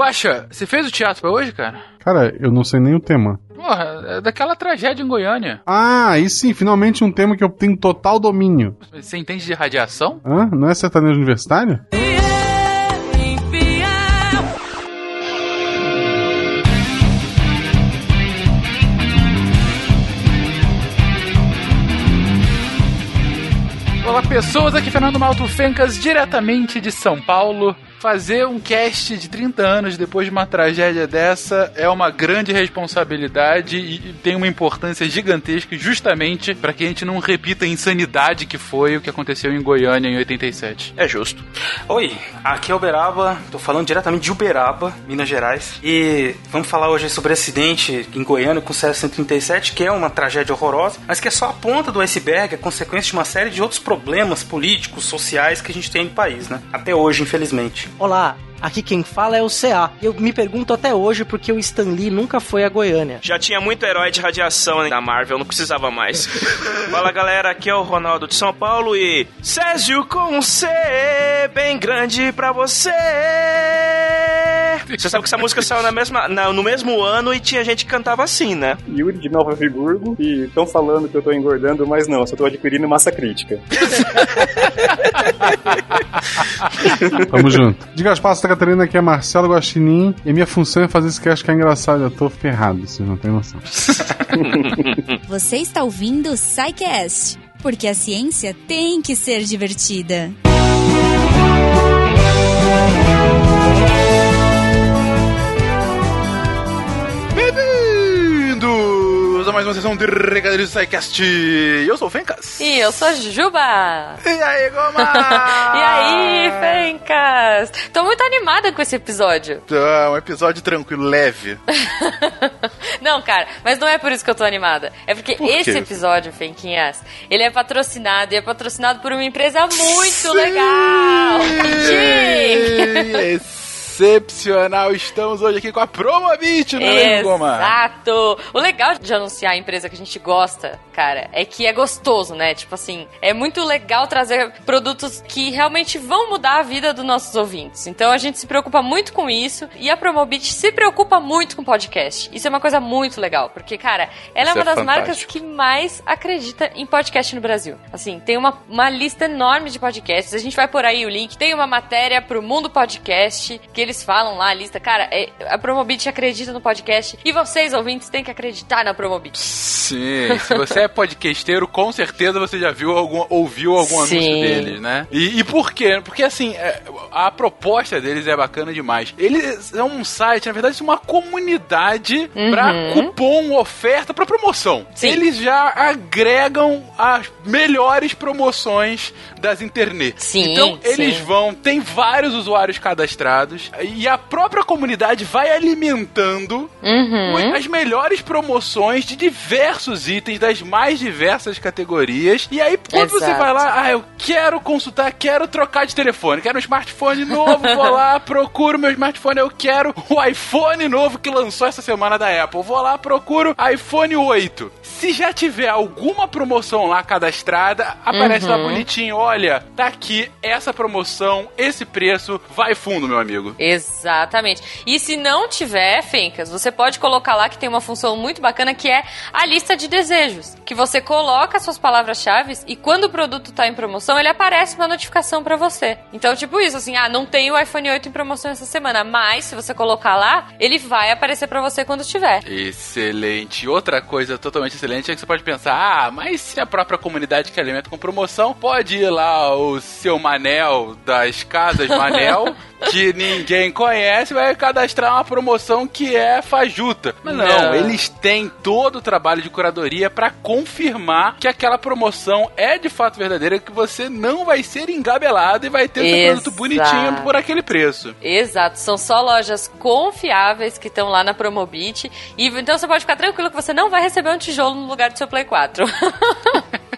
Guaxa, você fez o teatro pra hoje, cara? Cara, eu não sei nem o tema. Porra, é daquela tragédia em Goiânia. Ah, aí sim, finalmente um tema que eu tenho total domínio. Você entende de radiação? Hã? Não é sertanejo universitário? Olá, pessoas. Aqui é Fernando Malto Fencas, diretamente de São Paulo. Fazer um cast de 30 anos depois de uma tragédia dessa é uma grande responsabilidade e tem uma importância gigantesca justamente para que a gente não repita a insanidade que foi o que aconteceu em Goiânia em 87. É justo. Oi, aqui é Uberaba, tô falando diretamente de Uberaba, Minas Gerais. E vamos falar hoje sobre acidente em Goiânia com o CS-137, que é uma tragédia horrorosa, mas que é só a ponta do iceberg, a consequência de uma série de outros problemas políticos, sociais que a gente tem no país, né? Até hoje, infelizmente. Olá, aqui quem fala é o CA. Eu me pergunto até hoje porque o Stan Lee nunca foi a Goiânia. Já tinha muito herói de radiação né, da Marvel, não precisava mais. Fala galera, aqui é o Ronaldo de São Paulo e. Césio com um C bem grande pra você. Você sabe que essa música saiu na mesma, na- no mesmo ano e tinha gente que cantava assim, né? Yuri de Nova Friburgo e estão falando que eu tô engordando, mas não, só tô adquirindo massa crítica. Tamo junto. De Gaspar Santa Catarina, aqui é Marcelo Guaxinim. E minha função é fazer esse cast que é engraçado. Eu tô ferrado, vocês não têm noção. Você está ouvindo o SciCast, porque a ciência tem que ser divertida. Bem-vindos a mais uma sessão de Regadeiros do SciCast. Eu sou o Fencas. E eu sou a Juba. E aí, Goma? E aí, Fencas? Tô muito animada com esse episódio. Tá, um episódio tranquilo, leve. Não, cara, mas não é por isso que eu tô animada. É porque Por esse episódio, Fenquinhas, ele é patrocinado e é patrocinado por uma empresa muito legal. Sim! Excepcional, estamos hoje aqui com a Promobit, não é, Goma? Exato! O legal de anunciar a empresa que a gente gosta, cara, é que é gostoso, né? Tipo assim, é muito legal trazer produtos que realmente vão mudar a vida dos nossos ouvintes. Então a gente se preocupa muito com isso e a Promobit se preocupa muito com podcast. Isso é uma coisa muito legal, porque, cara, ela Isso é uma é das fantástico. marcas que mais acredita em podcast no Brasil. Assim, tem uma, uma lista enorme de podcasts. A gente vai por aí o link. Tem uma matéria pro Mundo Podcast que eles falam lá, a lista. Cara, é- a Promobit acredita no podcast e vocês, ouvintes, têm que acreditar na Promobit. Sim, se você é podcasteiro, com certeza você já viu algum, ouviu algum Sim. anúncio deles, né? E, e por quê? Porque assim, é, a proposta deles é bacana demais. Eles é um site, na verdade, é uma comunidade Uhum. pra cupom, oferta pra promoção. Sim. Eles já agregam as melhores promoções das internet. Sim, então eles sim. vão, tem vários usuários cadastrados e a própria comunidade vai alimentando Uhum. as melhores promoções de diversos itens das mais diversas categorias. E aí, quando você Exato. vai lá, ah, eu quero consultar, quero trocar de telefone, quero um smartphone novo, vou lá, procuro meu smartphone, eu quero o iPhone novo que lançou essa semana da Apple. Vou lá, procuro iPhone 8. Se já tiver alguma promoção lá cadastrada, aparece lá Uhum. bonitinho, olha, tá aqui essa promoção, esse preço, vai fundo, meu amigo. Exatamente. E se não tiver, Fencas, você pode colocar lá que tem uma função muito bacana que é a lista de desejos. Que você coloca suas palavras-chave e quando o produto tá em promoção, ele aparece uma notificação pra você. Então, tipo isso, assim, ah, não tem o iPhone 8 em promoção essa semana, mas se você colocar lá, ele vai aparecer pra você quando tiver. Excelente. Outra coisa totalmente excelente é que você pode pensar: ah, mas se a própria comunidade que alimenta com promoção, pode ir lá o seu Manel das casas Manel, que ninguém conhece, vai cadastrar uma promoção que é fajuta. Mas não, Não. eles têm todo o trabalho de curadoria pra confirmar que aquela promoção é de fato verdadeira, que você não vai ser engabelado e vai ter seu produto bonitinho por aquele preço. Exato, são só lojas confiáveis que estão lá na Promobit. E então você pode ficar tranquilo que você não vai receber um tijolo no lugar do seu Play 4.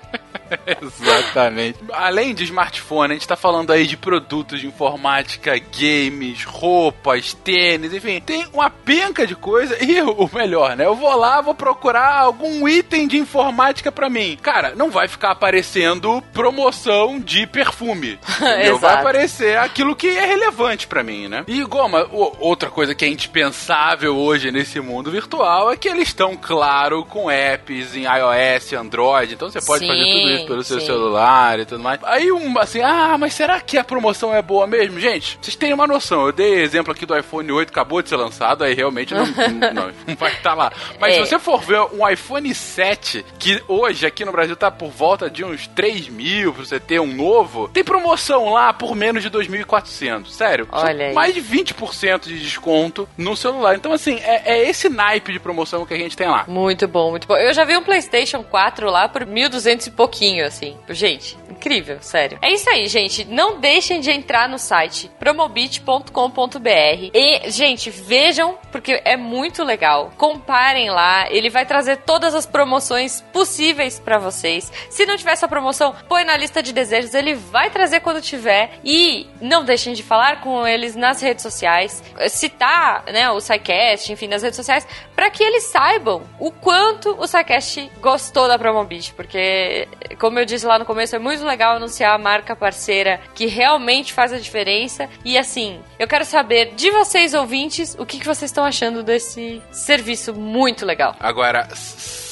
Exatamente. Além de smartphone, a gente tá falando aí de produtos de informática, games, roupas, tênis, enfim, tem uma penca de coisa e o melhor, né? Eu vou lá, vou procurar algum item de informática para mim. Cara, não vai ficar aparecendo promoção de perfume. entendeu? vai aparecer aquilo que é relevante para mim, né? E Goma, outra coisa que é indispensável hoje nesse mundo virtual é que eles estão, claro, com apps em iOS, Android, então você pode Sim, fazer tudo isso pelo seu sim. celular e tudo mais. Aí um assim, ah, mas será que a promoção é boa mesmo? Gente, vocês têm uma noção. Eu dei exemplo aqui do iPhone 8, acabou de ser lançado, aí realmente não, não, não vai estar lá. Mas É. se você for ver um iPhone 7, que hoje aqui no Brasil tá por volta de uns 3 mil pra você ter um novo, tem promoção lá por menos de 2.400. Sério. Olha aí. Mais de 20% de desconto no celular. Então, assim, é, é esse naipe de promoção que a gente tem lá. Muito bom, muito bom. Eu já vi um PlayStation 4 lá por 1.200 e pouquinho, assim. Gente, incrível, sério. É isso aí, gente. Não deixem de entrar no site promobit.com.br. E, gente, vejam, porque é muito legal. Comparem lá. Ele vai trazer todas as promoções possíveis pra vocês. Se não tiver essa promoção, põe na lista de desejos. Ele vai trazer quando tiver. E não deixem de falar com eles nas redes sociais. Citar, né, o SciCast, enfim, nas redes sociais, para que eles saibam o quanto o SciCast gostou da Promobit. Porque, como eu disse lá no começo, é muito legal anunciar a marca parceira que realmente faz a diferença. E assim, eu quero saber de vocês, ouvintes, o que, que vocês estão achando desse serviço muito legal. Agora,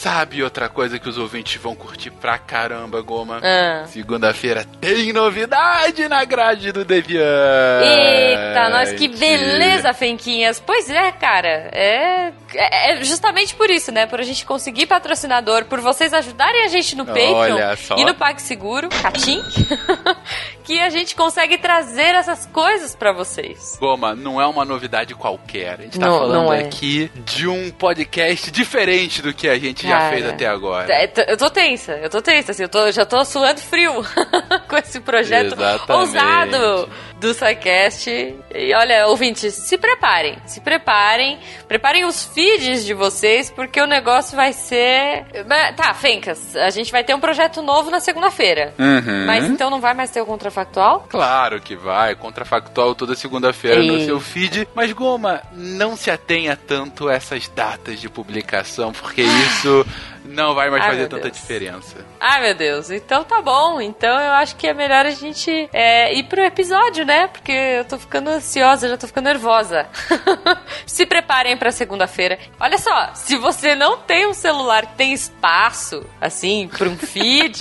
sabe outra coisa que os ouvintes vão curtir pra caramba, Goma? Ah. Segunda-feira tem novidade na grade do Deviante. Eita, nós que beleza, Fenquinhas. Pois é, cara. É, é é justamente por isso, né? Por a gente conseguir patrocinador, por vocês ajudarem a gente no Patreon e no PagSeguro, Catim, que a gente consegue trazer essas coisas pra vocês. Goma, não é uma novidade qualquer. A gente tá Não, falando não é. aqui de um podcast diferente do que a gente já fez até agora. É, Eu tô tensa, eu tô tensa, assim, eu tô, já tô suando frio com esse projeto Exatamente. ousado do SciCast. E olha, ouvintes, se preparem, se preparem, preparem os feeds de vocês, porque o negócio vai ser... Tá, Fencas, a gente vai ter um projeto novo na segunda-feira. Uhum. Mas então não vai mais ter o contrafactual? Claro que vai, contrafactual toda segunda-feira no seu feed. Mas, Goma, não se atenha tanto a essas datas de publicação, porque isso não vai mais Ai, fazer tanta Deus. diferença. Ai, meu Deus. Então tá bom. Então eu acho que é melhor a gente é, ir pro episódio, né? Porque eu tô ficando ansiosa, já tô ficando nervosa. se preparem pra segunda-feira. Olha só, se você não tem um celular que tem espaço, assim, pra um feed,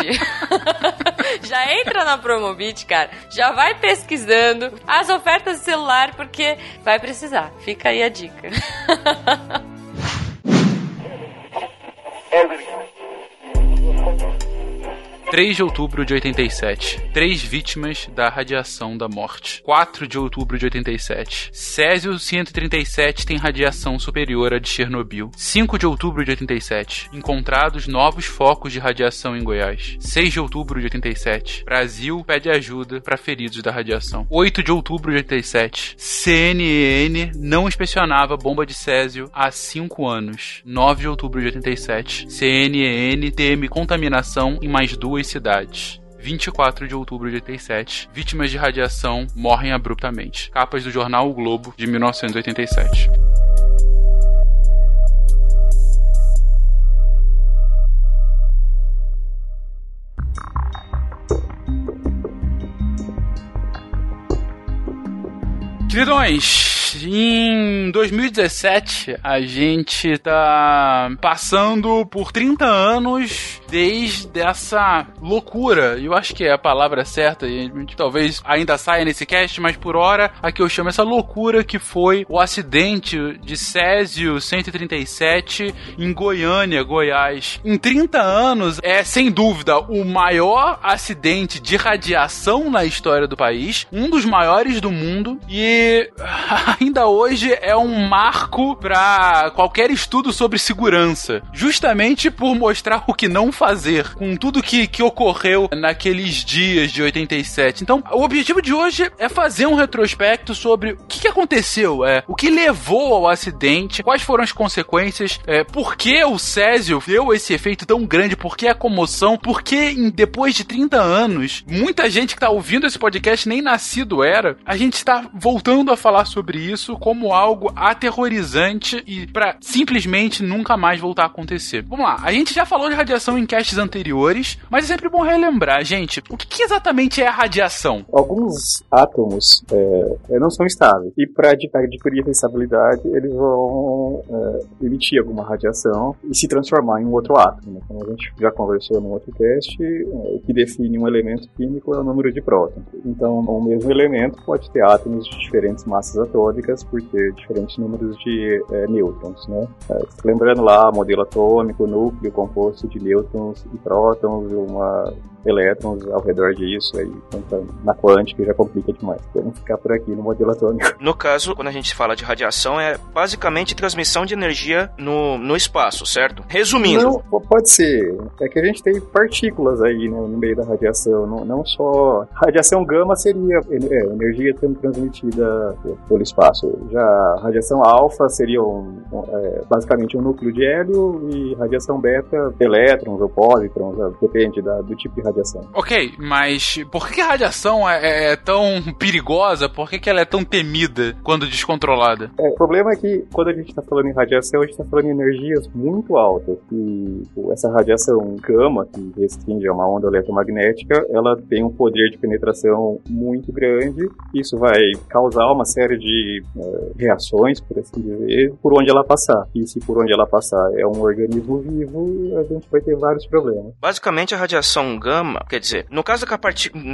já entra na Promobit, cara. Já vai pesquisando as ofertas de celular, porque vai precisar. Fica aí a dica. Everything. 3 de outubro de 87. Três vítimas da radiação da morte. 4 de outubro de 87. Césio 137 tem radiação superior à de Chernobyl. 5 de outubro de 87. Encontrados novos focos de radiação em Goiás. 6 de outubro de 87. Brasil pede ajuda para feridos da radiação. 8 de outubro de 87. CNN não inspecionava bomba de Césio há 5 anos. 9 de outubro de 87. CNN teme contaminação em mais duas cidades. 24 de outubro de 87. Vítimas de radiação morrem abruptamente. Capas do jornal O Globo de 1987. Queridões, em 2017 a gente tá passando por 30 anos desde essa loucura, eu acho que é a palavra certa, e a gente talvez ainda saia nesse cast, mas por hora aqui eu chamo essa loucura que foi o acidente de Césio 137 em Goiânia, Goiás. Em 30 anos é sem dúvida o maior acidente de radiação na história do país, um dos maiores do mundo e ainda hoje é um marco para qualquer estudo sobre segurança, justamente por mostrar o que não fazer com tudo que, que ocorreu naqueles dias de 87. Então, o objetivo de hoje é fazer um retrospecto sobre o que, que aconteceu? É, o que levou ao acidente? Quais foram as consequências? É, por que o Césio deu esse efeito tão grande? Por que a comoção? Por que depois de 30 anos, muita gente que tá ouvindo esse podcast nem nascido era, a gente está voltando a falar sobre isso como algo aterrorizante e pra simplesmente nunca mais voltar a acontecer. Vamos lá, a gente já falou de radiação em casts anteriores, mas é sempre bom relembrar, gente, o que, que exatamente é a radiação? Alguns átomos é, é, não são estáveis. E para adquirir essa estabilidade, eles vão é, emitir alguma radiação e se transformar em um outro átomo. né? Como a gente já conversou no outro cast, é, o que define um elemento químico é o número de prótons. Então, o mesmo elemento pode ter átomos de diferentes massas atômicas por ter diferentes números de é, nêutrons. Né? É, lembrando lá, modelo atômico, núcleo composto de nêutrons e prótons, uma elétrons ao redor disso, aí então, na quântica já complica demais. Vamos ficar por aqui no modelo atômico. No caso, quando a gente fala de radiação, é basicamente transmissão de energia no, no espaço, certo? Resumindo. Não, pode ser. É que a gente tem partículas aí né, no meio da radiação, não, não só. Radiação gama seria é, energia sendo transmitida pelo espaço. Já a radiação alfa seria um, é, basicamente um núcleo de hélio e radiação beta, elétrons ou pósitrons, depende da- do tipo de radiação. Ok, mas por que a radiação é, é tão perigosa? Por que, que ela é tão temida quando descontrolada? É, o problema é que quando a gente está falando em radiação, a gente está falando em energias muito altas. E essa radiação gama, que restringe a uma onda eletromagnética, ela tem um poder de penetração muito grande. Isso vai causar uma série de eh, reações, por assim dizer, por onde ela passar. E se por onde ela passar é um organismo vivo, a gente vai ter vários problemas. Basicamente, a radiação gama, quer dizer, no caso da,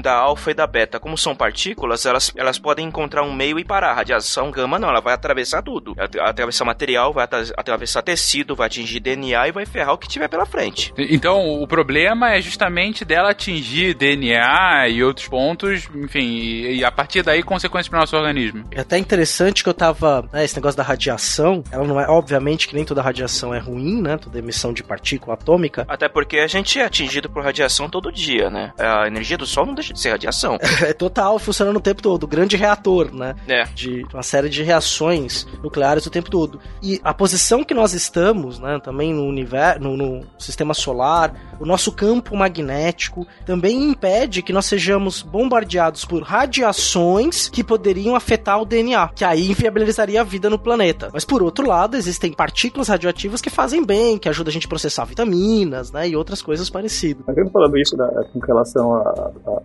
da alfa e da beta, como são partículas, elas, elas podem encontrar um meio e parar. A radiação gama não, ela vai atravessar tudo. Ela vai atravessar material, vai atra- atravessar tecido, vai atingir DNA e vai ferrar o que tiver pela frente. Então, o problema é justamente dela atingir DNA e outros pontos, enfim, e, e a partir daí consequências para o nosso organismo. É até interessante que eu tava. Né, esse negócio da radiação, ela não é. Obviamente que nem toda radiação é ruim, né? Toda emissão de partícula atômica. Até porque a gente é atingido por radiação todo dia, né? A energia do Sol não deixa de ser radiação. É total funcionando o tempo todo. Grande reator, né? É. De uma série de reações nucleares o tempo todo. E a posição que nós estamos, né? Também no universo, no, no sistema solar, o nosso campo magnético também impede que nós sejamos bombardeados por radiações que poderiam afetar o DNA, que aí inviabilizaria a vida no planeta. Mas por outro lado, existem partículas radioativas que fazem bem, que ajudam a gente a processar vitaminas, né? E outras coisas parecidas. Mas falando isso da- com relação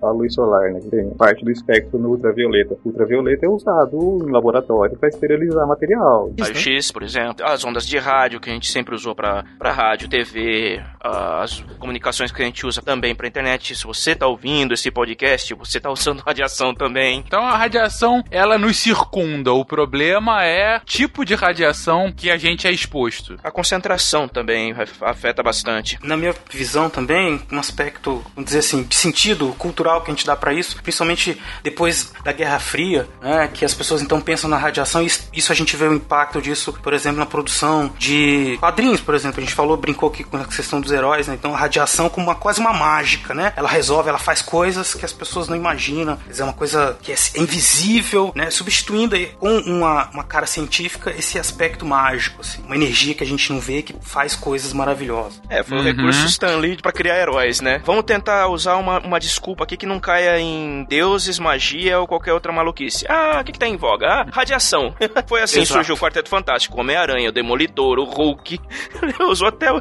à luz solar, né? Tem parte do espectro no ultravioleta. O ultravioleta é usado em laboratório para esterilizar material. Raio-X, por exemplo, as ondas de rádio que a gente sempre usou para rádio, TV, as comunicações que a gente usa também para internet. Se você tá ouvindo esse podcast, você tá usando radiação também. Então a radiação, ela nos circunda. O problema é o tipo de radiação que a gente é exposto. A concentração também af- afeta bastante. Na minha visão também, um aspecto, vamos dizer assim, de sentido cultural que a gente dá pra isso, principalmente depois da Guerra Fria, né, que as pessoas então pensam na radiação, e isso, a gente vê o impacto disso, por exemplo, na produção de quadrinhos, por exemplo, a gente falou, brincou aqui com a questão dos heróis, né, então a radiação como uma, quase uma mágica, né, ela resolve, ela faz coisas que as pessoas não imaginam, quer dizer, é uma coisa que é invisível, né, substituindo aí com uma, uma cara científica esse aspecto mágico, assim, uma energia que a gente não vê que faz coisas maravilhosas. É, foi o Uhum. recurso Stan Lee pra criar heróis, né? Vamos tentar usar uma, uma desculpa aqui que não caia em deuses, magia ou qualquer outra maluquice. Ah, o que, que tá em voga? Ah, radiação. Foi assim que Exato. surgiu o Quarteto Fantástico. Homem-Aranha, o Demolidor, o Hulk. Ele usou até o-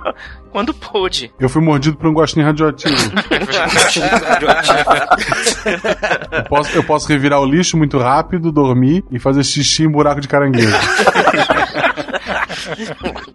quando pôde. Eu fui mordido por um gostinho radioativo. eu, posso, eu posso revirar o lixo muito rápido, dormir e fazer xixi em buraco de caranguejo.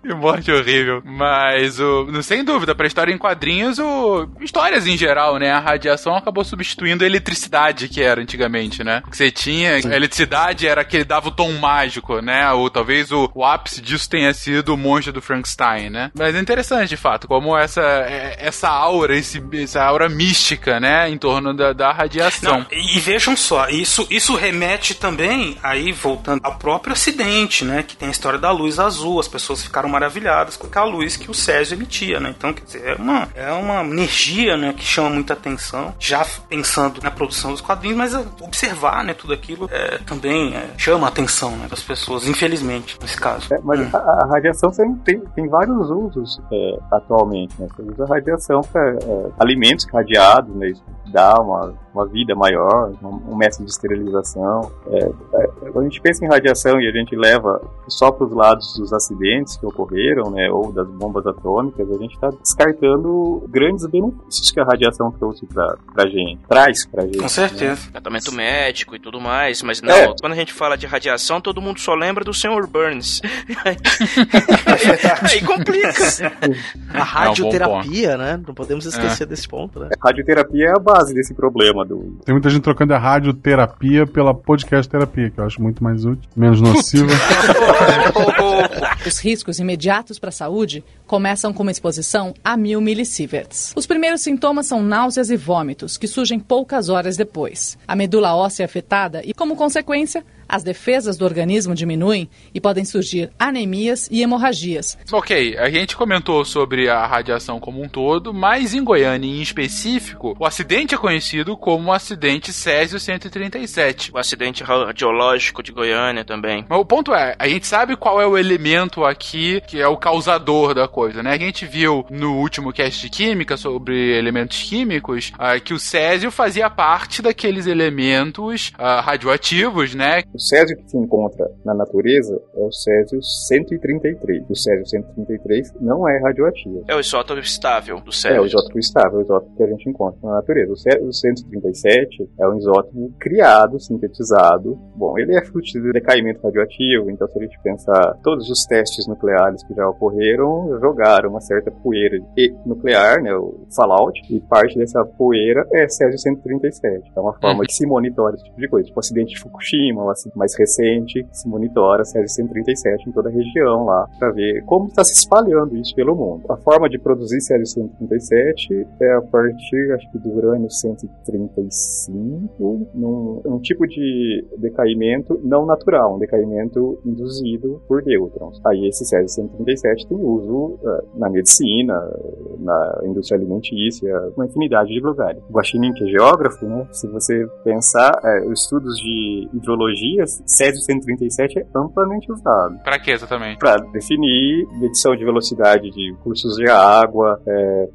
Que morte horrível. Mas, o, sem dúvida, pra história em quadrinhos, o, histórias em geral, né? A radiação acabou substituindo a eletricidade que era antigamente, né? Que você tinha, a eletricidade era que dava o tom mágico, né? Ou talvez o, o ápice disso tenha sido o monstro do Frankenstein, né? Mas é interessante, de fato, como essa, é- essa aura, esse, essa aura mística, né? Em torno da, da radiação. Não, e, e vejam só, isso, isso remete também, aí voltando ao próprio acidente, né? Que tem a história da luz azul. Azul, as pessoas ficaram maravilhadas com aquela luz que o Césio emitia, né? Então, quer dizer, é uma, é uma energia, né, que chama muita atenção, já pensando na produção dos quadrinhos, mas observar, né, tudo aquilo é, também é, chama a atenção, né, das pessoas, infelizmente, nesse caso. É, mas Hum. a, a radiação tem, tem vários usos é, atualmente, né? Você usa a radiação para é, alimentos radiados, né? Isso dá uma, uma vida maior, um, um método de esterilização. É, é, quando a gente pensa em radiação e a gente leva só para os lados dos acidentes que ocorreram, né? Ou das bombas atômicas, a gente está descartando grandes benefícios que a radiação trouxe para a gente, traz para a gente. Com certeza. Tratamento médico e tudo mais, mas não, É. quando a gente fala de radiação, todo mundo só lembra do Sr. Burns. Aí, complica. A radioterapia, né? Não podemos esquecer desse ponto, né? A radioterapia é a base desse problema do, Tem muita gente trocando a radioterapia pela podcast terapia, que eu acho muito mais útil, menos nociva. Os riscos imediatos para a saúde começam com uma exposição a mil millisieverts. Os primeiros sintomas são náuseas e vômitos, que surgem poucas horas depois. A medula óssea é afetada e, como consequência, as defesas do organismo diminuem e podem surgir anemias e hemorragias. Ok, a gente comentou sobre a radiação como um todo, mas em Goiânia em específico, o acidente é conhecido como o acidente Césio 137. O acidente radiológico de Goiânia também. Mas o ponto é, a gente sabe qual é o elemento aqui que é o causador da coisa, né? A gente viu no último cast de química sobre elementos químicos ah, que o Césio fazia parte daqueles elementos ah, radioativos, né? O Césio que se encontra na natureza é o Césio 133. O Césio 133 não é radioativo. É o isótopo estável do É o isótopo estável, o isótopo que a gente encontra na natureza. O Césio 137 é um isótopo criado, sintetizado. Bom, ele é fruto de decaimento radioativo, então se a gente pensar todos os testes nucleares que já ocorreram, jogaram uma certa poeira nuclear, né, o fallout, e parte dessa poeira é Césio 137. É uma forma Uhum. que se monitora esse tipo de coisa. Tipo o acidente de Fukushima, o acidente mais recente, se monitora Césio 137 em toda a região lá, para ver como está se espalhando isso pelo mundo. A forma de produzir Césio 137 é a partir, acho que, do urânio 135, num, um tipo de decaimento não natural, um decaimento induzido por nêutrons. Aí esse Césio 137 tem uso eh, na medicina, na indústria alimentícia, uma infinidade de lugares. O Guaxinim, que é geógrafo, né, se você pensar, os estudos de hidrologia, Césio 137 é amplamente usado Pra que exatamente? para definir medição de velocidade de cursos de água,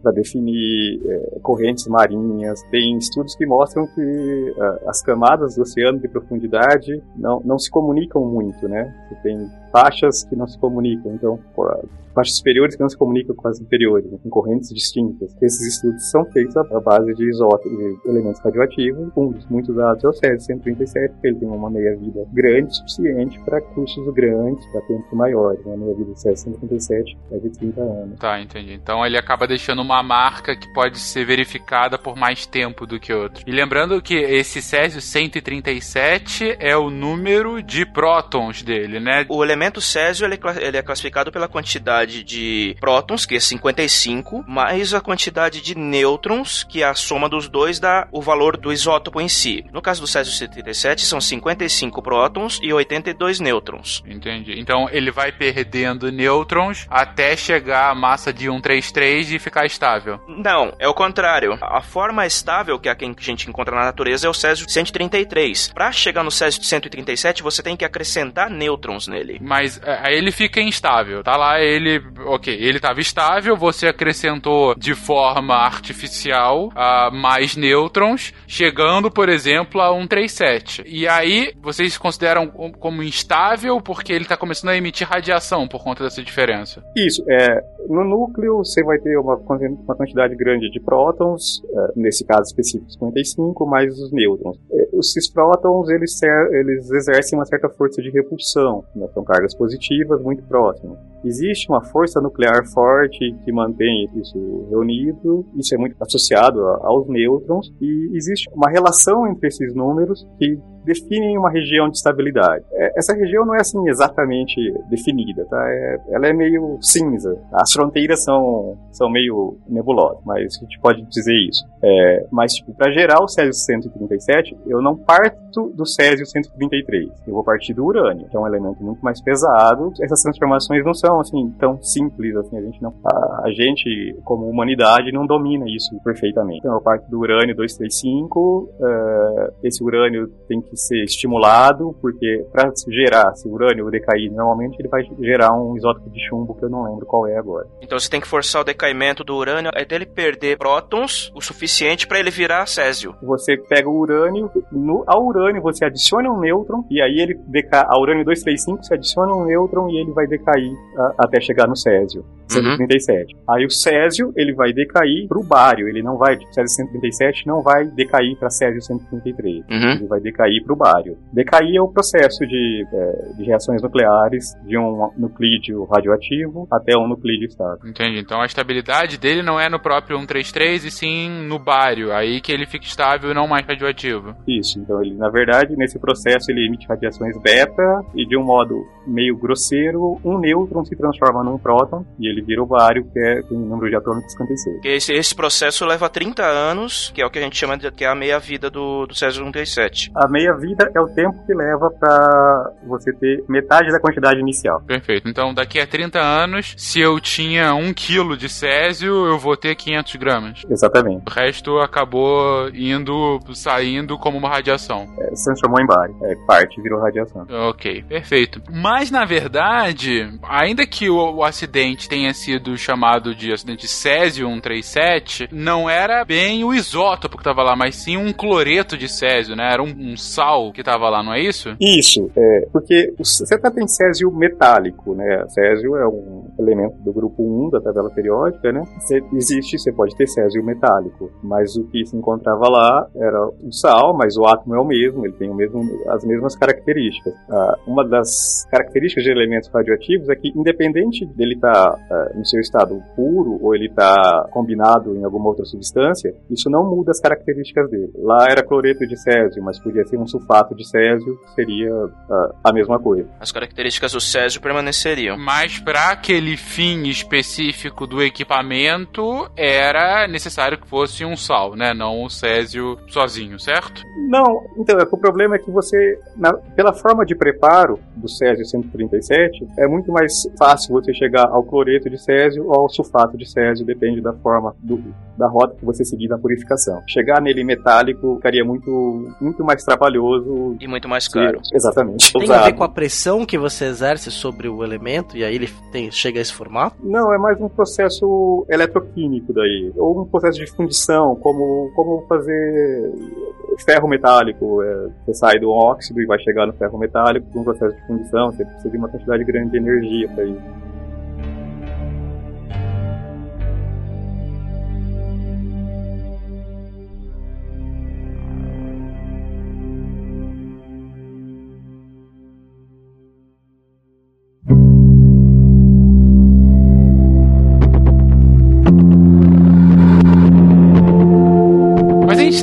para definir é, correntes marinhas. Tem estudos que mostram que ah, as camadas do oceano de profundidade não, não se comunicam muito, né? Você tem faixas que não se comunicam, então pô, faixas superiores que não se comunicam com as inferiores, né, com correntes distintas. Esses estudos são feitos à base de isótopos, de elementos radioativos, um dos muito usados é o Césio 137, porque ele tem uma meia-vida grande, suficiente para cursos grandes, para tempos maiores. Né? A meia-vida do Césio 137 é de 30 anos. Tá, entendi. Então ele acaba deixando uma marca que pode ser verificada por mais tempo do que outro. E lembrando que esse Césio 137 é o número de prótons dele, né? O elemento césio ele é, ele é classificado pela quantidade de prótons, que é 55, mais a quantidade de nêutrons, que é a soma dos dois dá o valor do isótopo em si. No caso do césio 137, são 55 prótons e 82 nêutrons. Entendi. Então ele vai perdendo nêutrons até chegar à massa de 133 e ficar estável. Não, é o contrário. A forma estável que é a que a gente encontra na natureza é o césio 133. Para chegar no césio 137, você tem que acrescentar nêutrons nele. Mas é, aí ele fica instável. Tá lá ele. Ok, ele estava estável, você acrescentou de forma artificial ah, mais nêutrons, chegando, por exemplo, a 137. E aí vocês consideram com- como instável porque ele está começando a emitir radiação por conta dessa diferença. Isso, é, no núcleo você vai ter uma, uma quantidade grande de prótons, é, nesse caso específico 55, mais os nêutrons. É, Esses prótons, eles, eles exercem uma certa força de repulsão, né, são cargas positivas muito próximas. Existe uma força nuclear forte que mantém isso reunido, isso é muito associado aos nêutrons, e existe uma relação entre esses números que definem uma região de estabilidade. É, essa região não é assim exatamente definida, tá? É, ela é meio cinza. As fronteiras são, são meio nebulosas, mas a gente pode dizer isso. É, mas, tipo, para gerar o Césio 137, eu não parto do Césio 133. Eu vou partir do urânio, que é um elemento muito mais pesado. Essas transformações não são, assim, tão simples, assim, a gente não... A, a gente, como humanidade, não domina isso perfeitamente. Então, eu parto do urânio 235, uh, esse urânio tem que ser estimulado, porque para gerar esse urânio decair, normalmente ele vai gerar um isótopo de chumbo que eu não lembro qual é agora. Então você tem que forçar o decaimento do urânio até ele perder prótons o suficiente para ele virar césio. Você pega o urânio, no, ao urânio você adiciona um nêutron, e aí ele decai, ao urânio 235 você adiciona um nêutron e ele vai decair a, até chegar no césio. 137. Uhum. Aí o césio, ele vai decair pro bário, ele não vai, tipo, césio 137 não vai decair para césio 133. Uhum. Ele vai decair pro bário. Decair é o processo de, é, de reações nucleares de um nuclídeo radioativo até um nuclídeo estável. Entendi. Então a estabilidade dele não é no próprio 133 e sim no bário, aí que ele fica estável e não mais radioativo. Isso. Então ele, na verdade, nesse processo ele emite radiações beta e de um modo meio grosseiro, um nêutron se transforma num próton e ele vira o bário, que é tem um número de atômicos 56. Esse, esse processo leva 30 anos, que é o que a gente chama de que é a meia-vida do, do Césio 137. A meia-vida é o tempo que leva para você ter metade da quantidade inicial. Perfeito. Então, daqui a 30 anos, se eu tinha 1 kg de Césio, eu vou ter 500 gramas. Exatamente. O resto acabou indo, saindo como uma radiação. É, se transformou em bário. É, parte virou radiação. Ok, perfeito. Mas, na verdade, ainda que o, o acidente tenha sido chamado de acidente Césio 137, não era bem o isótopo que estava lá, mas sim um cloreto de Césio, né? Era um, um sal que estava lá, não é isso? Isso, é, porque você tá tem Césio metálico, né? Césio é um elemento do grupo 1 da tabela periódica, né? Você, existe, você pode ter Césio metálico, mas o que se encontrava lá era um sal, mas o átomo é o mesmo, ele tem o mesmo, as mesmas características. Ah, uma das características de elementos radioativos é que, independente dele estar tá, ah, no seu estado puro ou ele está combinado em alguma outra substância, isso não muda as características dele. Lá era cloreto de césio, mas podia ser um sulfato de césio, seria uh, a mesma coisa. As características do césio permaneceriam. Mas para aquele fim específico do equipamento, era necessário que fosse um sal, né? Não o césio sozinho, certo? Não, então, é que o problema é que você, na, pela forma de preparo do césio 137, é muito mais fácil você chegar ao cloreto de césio ou ao sulfato de césio, depende da forma do, da rota que você seguir na purificação. Chegar nele metálico ficaria muito, muito mais trabalhoso. E muito mais caro. Se, exatamente. Tem usado. a ver com a pressão que você exerce sobre o elemento e aí ele tem, chega a esse formato? Não, é mais um processo eletroquímico daí. Ou um processo de fundição, como, como fazer ferro metálico. É, você sai do óxido e vai chegar no ferro metálico com um processo de fundição. Você precisa de uma quantidade grande de energia para isso.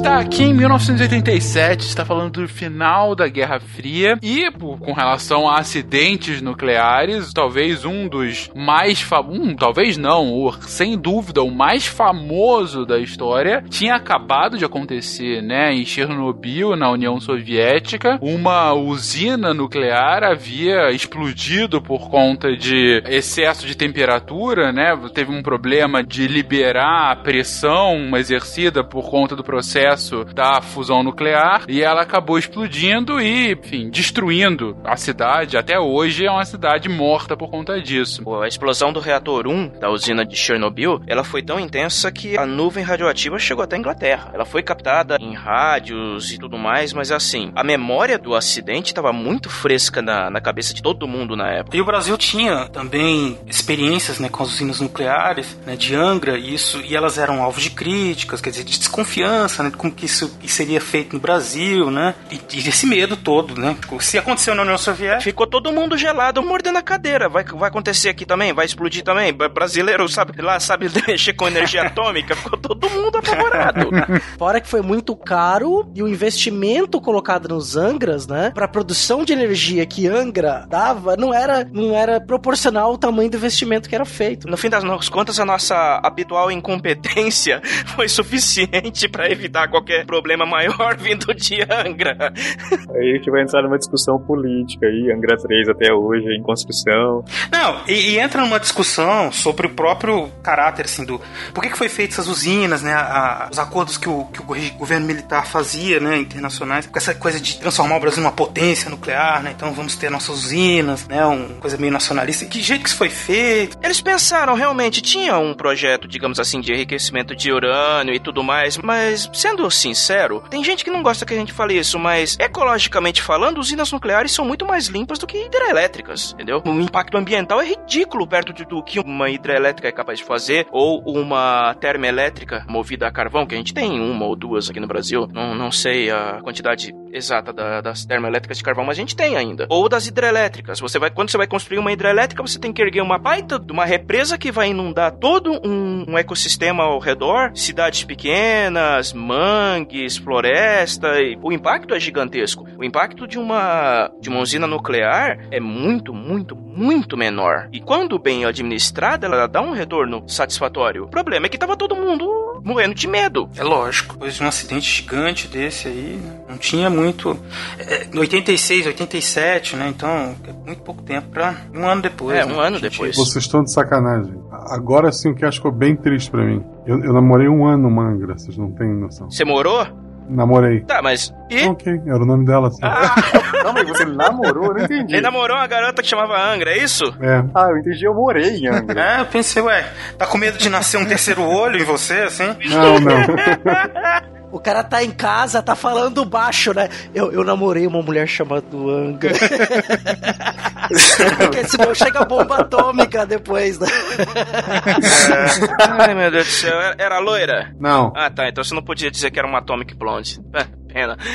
Está aqui em 1987, está falando do final da Guerra Fria e com relação a acidentes nucleares, talvez um dos mais um, talvez não, o, sem dúvida o mais famoso da história tinha acabado de acontecer, né, em Chernobyl, na União Soviética, uma usina nuclear havia explodido por conta de excesso de temperatura, né? Teve um problema de liberar a pressão exercida por conta do processo processo da fusão nuclear e ela acabou explodindo e, enfim, destruindo a cidade. Até hoje é uma cidade morta por conta disso. A explosão do reator 1 da usina de Chernobyl, ela foi tão intensa que a nuvem radioativa chegou até a Inglaterra. Ela foi captada em rádios e tudo mais, mas assim, a memória do acidente estava muito fresca na, na cabeça de todo mundo na época. E o Brasil tinha também experiências né, com as usinas nucleares né, de Angra, e isso, e elas eram alvo de críticas, quer dizer, de desconfiança, pensando como que isso seria feito no Brasil, né? E, e esse medo todo, né? Se aconteceu na União Soviética. Ficou todo mundo gelado, mordendo a cadeira. Vai, vai acontecer aqui também? Vai explodir também? Brasileiro sabe lá, sabe mexer com energia atômica? Ficou todo mundo apavorado. Fora que foi muito caro e o investimento colocado nos Angras, né? Pra produção de energia que Angra dava, não era, não era proporcional ao tamanho do investimento que era feito. No fim das contas, a nossa habitual incompetência foi suficiente para evitar qualquer problema maior vindo de Angra. Aí a gente vai entrar numa discussão política aí, Angra 3 até hoje, em construção. Não, e, e entra numa discussão sobre o próprio caráter, assim, do. Por que, que foi feito essas usinas, né? A, os acordos que o, que o governo militar fazia, né? Internacionais, com essa coisa de transformar o Brasil numa potência nuclear, né? Então vamos ter nossas usinas, né? Uma coisa meio nacionalista. Que jeito que isso foi feito? Eles pensaram, realmente, tinha um projeto, digamos assim, de enriquecimento de urânio e tudo mais, mas, sendo sincero, tem gente que não gosta que a gente fale isso, mas ecologicamente falando, usinas nucleares são muito mais limpas do que hidrelétricas, entendeu? O impacto ambiental é ridículo perto de, do que uma hidrelétrica é capaz de fazer, ou uma termoelétrica movida a carvão, que a gente tem uma ou duas aqui no Brasil, não, não sei a quantidade exata da, das termoelétricas de carvão, mas a gente tem ainda. Ou das hidrelétricas. Você vai, quando você vai construir uma hidrelétrica, você tem que erguer uma baita de uma represa que vai inundar todo um, um ecossistema ao redor, cidades pequenas, mangues, floresta. o impacto é gigantesco. O impacto de uma de uma usina nuclear é muito, muito, muito menor. E quando bem administrada, ela dá um retorno satisfatório. O problema é que tava todo mundo morrendo de medo. É lógico. Depois de um acidente gigante desse aí, né? não tinha muito. É, 86, 87, né? Então, é muito pouco tempo pra. Um ano depois. É, né? um ano Gente, depois. Vocês estão de sacanagem. Agora sim o que ficou bem triste pra mim. Eu, eu namorei um ano uma Angra, vocês não têm noção. Você morou? Namorei. Tá, mas. E? Ok, era o nome dela, assim. Calma aí, você namorou? Eu não entendi. Ele namorou uma garota que chamava Angra, é isso? É. Ah, eu entendi, eu morei em Angra. É, eu pensei, ué, tá com medo de nascer um terceiro olho em você, assim? Não, não. O cara tá em casa, tá falando baixo, né? Eu, eu namorei uma mulher chamada Anga. Porque senão chega a bomba atômica depois, né? Ai, meu Deus do céu. Era, era loira? Não. Ah, tá. Então você não podia dizer que era uma Atomic Blonde. É, pena.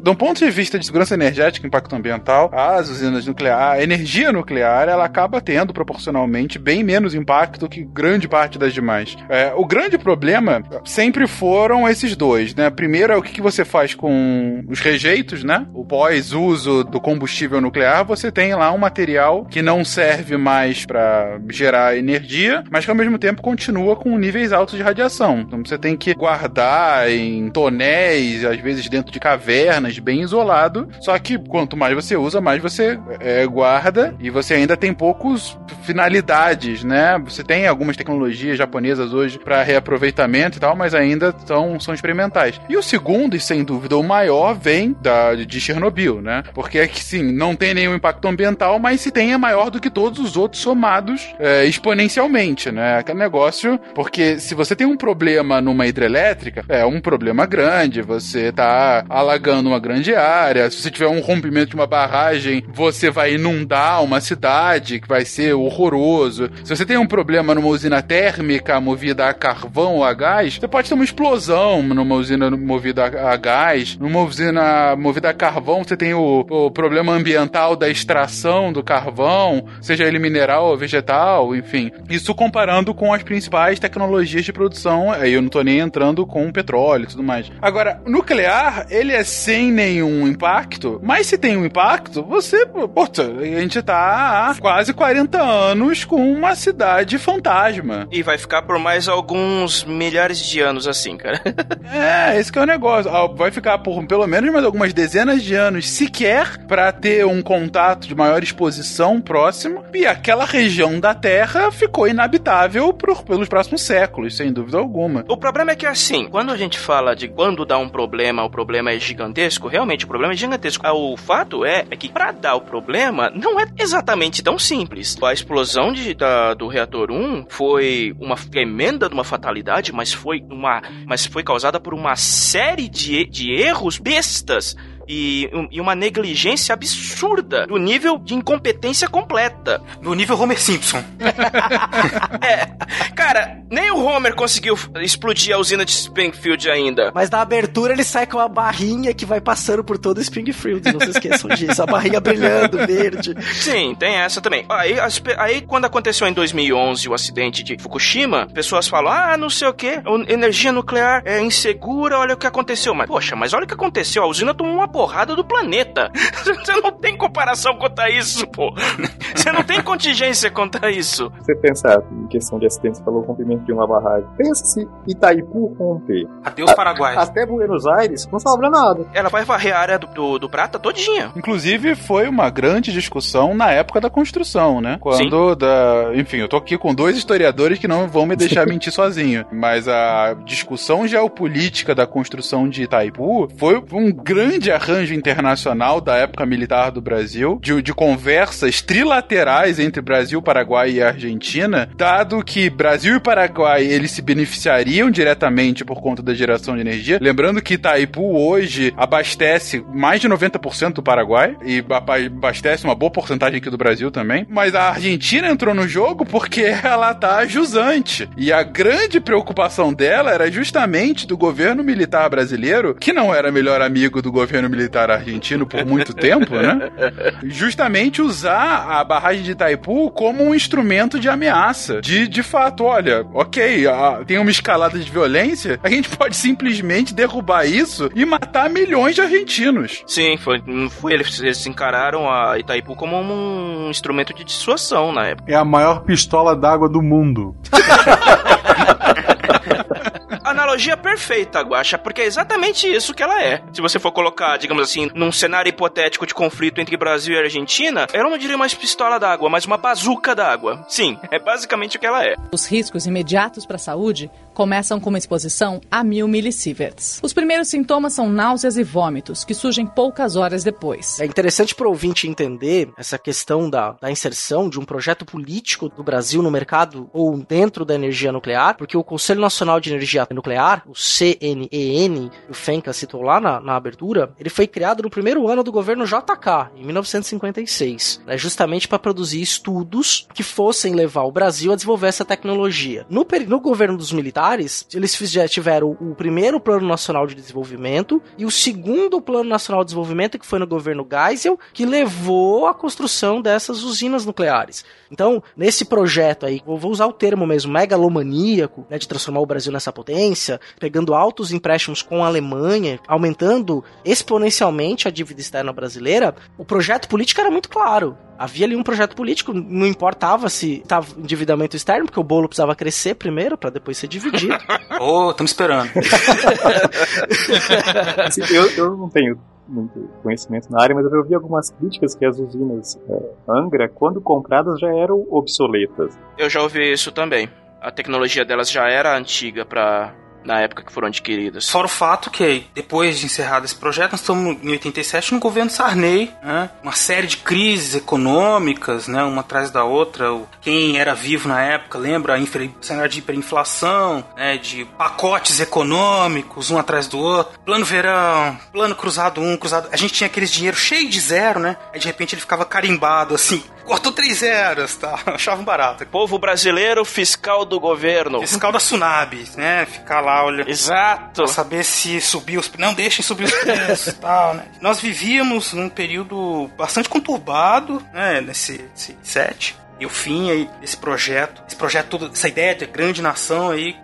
De um ponto de vista de segurança energética impacto ambiental, as usinas nucleares, a energia nuclear, ela acaba tendo proporcionalmente bem menos impacto que grande parte das demais. É, o grande problema sempre foram esses dois, né? Primeiro é o que que você faz com os rejeitos, né? O pós-uso do combustível nuclear, você tem lá um material que não serve mais para gerar energia, mas que ao mesmo tempo continua com níveis altos de radiação. Então você tem que guardar em tonéis, às vezes dentro de cavernas, bem isolado. Só que quanto mais você usa, mais você é, guarda e você ainda tem poucos finalidades, né? Você tem algumas tecnologias japonesas hoje para reaproveitamento e tal, mas ainda são, são experimentais. E o segundo, e sem dúvida o maior, vem da, de Chernobyl, né? Porque é que sim, não tem nenhum impacto ambiental, mas se tem é maior do que todos os outros somados é, exponencialmente, né? Aquele negócio, porque se você tem um problema numa hidrelétrica, é um problema grande, você tá alagando uma grande área, se você tiver um rompimento de uma barragem, você vai inundar uma cidade, que vai ser horroroso. Se você tem um problema numa usina térmica movida a carvão ou a gás, você pode ter uma explosão numa usina movida a, gás, numa usina movida a carvão, você tem o, o problema ambiental da extração do carvão, seja ele mineral ou vegetal, enfim. Isso comparando com as principais tecnologias de produção, aí eu não tô nem entrando com petróleo e tudo mais. Agora, nuclear, ele é sem nenhum impacto, mas se tem um impacto, você, puta, a gente tá há quase 40 anos com uma cidade fantasma. E vai ficar por mais alguns milhares de anos assim, cara. É, esse que é o negócio. Vai ficar por pelo menos mais algumas dezenas de anos sequer para ter um contato de maior exposição próximo. E aquela região da Terra ficou inabitável por, pelos próximos séculos, sem dúvida alguma. O problema é que assim, quando a gente fala de quando dá um problema, o problema é gigantesco, realmente o problema é gigantesco. Ah, O fato é, é que pra dar o problema não é exatamente tão simples. A explosão de- da- do reator 1 foi uma tremenda de uma fatalidade, mas foi uma, mas foi causada por uma série de, de erros bestas. E, e uma negligência absurda do nível de incompetência completa. Do nível Homer Simpson. É, cara, nem o Homer conseguiu explodir a usina de Springfield ainda. Mas na abertura ele sai com uma barrinha que vai passando por todo Springfield, não se esqueçam disso. A barrinha brilhando, verde. Sim, tem essa também. Aí, as aí quando aconteceu em 2011 o acidente de Fukushima, pessoas falam, ah, não sei o que, energia nuclear é insegura, olha o que aconteceu. Mas, poxa, mas olha o que aconteceu, a usina tomou uma porrada do planeta. Você não tem comparação contra isso, pô. Você não tem contingência contra isso. Você pensar em questão de acidentes, falou rompimento de uma barragem. Pensa se Itaipu romper. Adeus, Paraguai. Até Buenos Aires, não sobra nada. Ela vai varrer a área do, do, do prata todinha. Inclusive, foi uma grande discussão na época da construção, né? Quando da. Enfim, eu tô aqui com dois historiadores que não vão me deixar mentir sozinho. Mas a discussão geopolítica da construção de Itaipu foi um grande arranjo internacional da época militar do Brasil, de, de conversas trilaterais entre Brasil, Paraguai e Argentina, dado que Brasil e Paraguai eles se beneficiariam diretamente por conta da geração de energia. Lembrando que Itaipu hoje abastece mais de 90% do Paraguai e aba- abastece uma boa porcentagem aqui do Brasil também. Mas a Argentina entrou no jogo porque ela tá jusante. E a grande preocupação dela era justamente do governo militar brasileiro, que não era melhor amigo do governo militar argentino por muito tempo, né? Justamente usar a barragem de Itaipu como um instrumento de ameaça. De, de fato, olha, ok, a- tem uma escalada de violência, a gente pode simplesmente derrubar isso e matar milhões de argentinos. Sim, foi, foi eles, eles encararam a Itaipu como um instrumento de dissuasão na época. É a maior pistola d'água do mundo. Analogia perfeita, Guaxa, porque é exatamente isso que ela é. Se você for colocar, digamos assim, num cenário hipotético de conflito entre Brasil e Argentina, eu não diria mais pistola d'água, mas uma bazuca d'água. Sim, é basicamente o que ela é. Os riscos imediatos para a saúde começam com uma exposição a mil millisieverts. Os primeiros sintomas são náuseas e vômitos, que surgem poucas horas depois. É interessante para o ouvinte entender essa questão da, da inserção de um projeto político do Brasil no mercado ou dentro da energia nuclear, porque o Conselho Nacional de Energia Nuclear, o CNEN, o Fenka citou lá na, na abertura, ele foi criado no primeiro ano do governo JK, em 1956, né, justamente para produzir estudos que fossem levar o Brasil a desenvolver essa tecnologia. No, no governo dos militares, eles já tiveram o primeiro Plano Nacional de Desenvolvimento e o segundo Plano Nacional de Desenvolvimento, que foi no governo Geisel, que levou à construção dessas usinas nucleares. Então, nesse projeto aí, vou usar o termo mesmo, megalomaníaco, né, de transformar o Brasil nessa potência, pegando altos empréstimos com a Alemanha, aumentando exponencialmente a dívida externa brasileira, o projeto político era muito claro. Havia ali um projeto político, não importava se estava endividamento externo, porque o bolo precisava crescer primeiro para depois ser dividido. Ô, estamos esperando. Assim, eu, eu não tenho muito conhecimento na área, mas eu vi algumas críticas que as usinas é, Angra, quando compradas, já eram obsoletas. Eu já ouvi isso também. A tecnologia delas já era antiga pra. Na época que foram adquiridas. Fora o fato que, depois de encerrado esse projeto, nós estamos em 87 no governo Sarney, né? Uma série de crises econômicas, né? Uma atrás da outra. Quem era vivo na época lembra a hiper- cenário de hiperinflação, né? De pacotes econômicos, um atrás do outro. Plano verão, plano cruzado um, cruzado... A gente tinha aqueles dinheiro cheio de zero, né? Aí de repente ele ficava carimbado, assim. Cortou três zeros, tá? Achava barato. Povo brasileiro fiscal do governo. Fiscal da Tsunami, né? Ficar lá, olha. Exato. Pra saber se subiu os Não deixem subir os preços e tal, né? Nós vivíamos num período bastante conturbado, né? Nesse, nesse set. E o fim aí desse projeto, esse projeto todo, essa ideia de grande nação aí,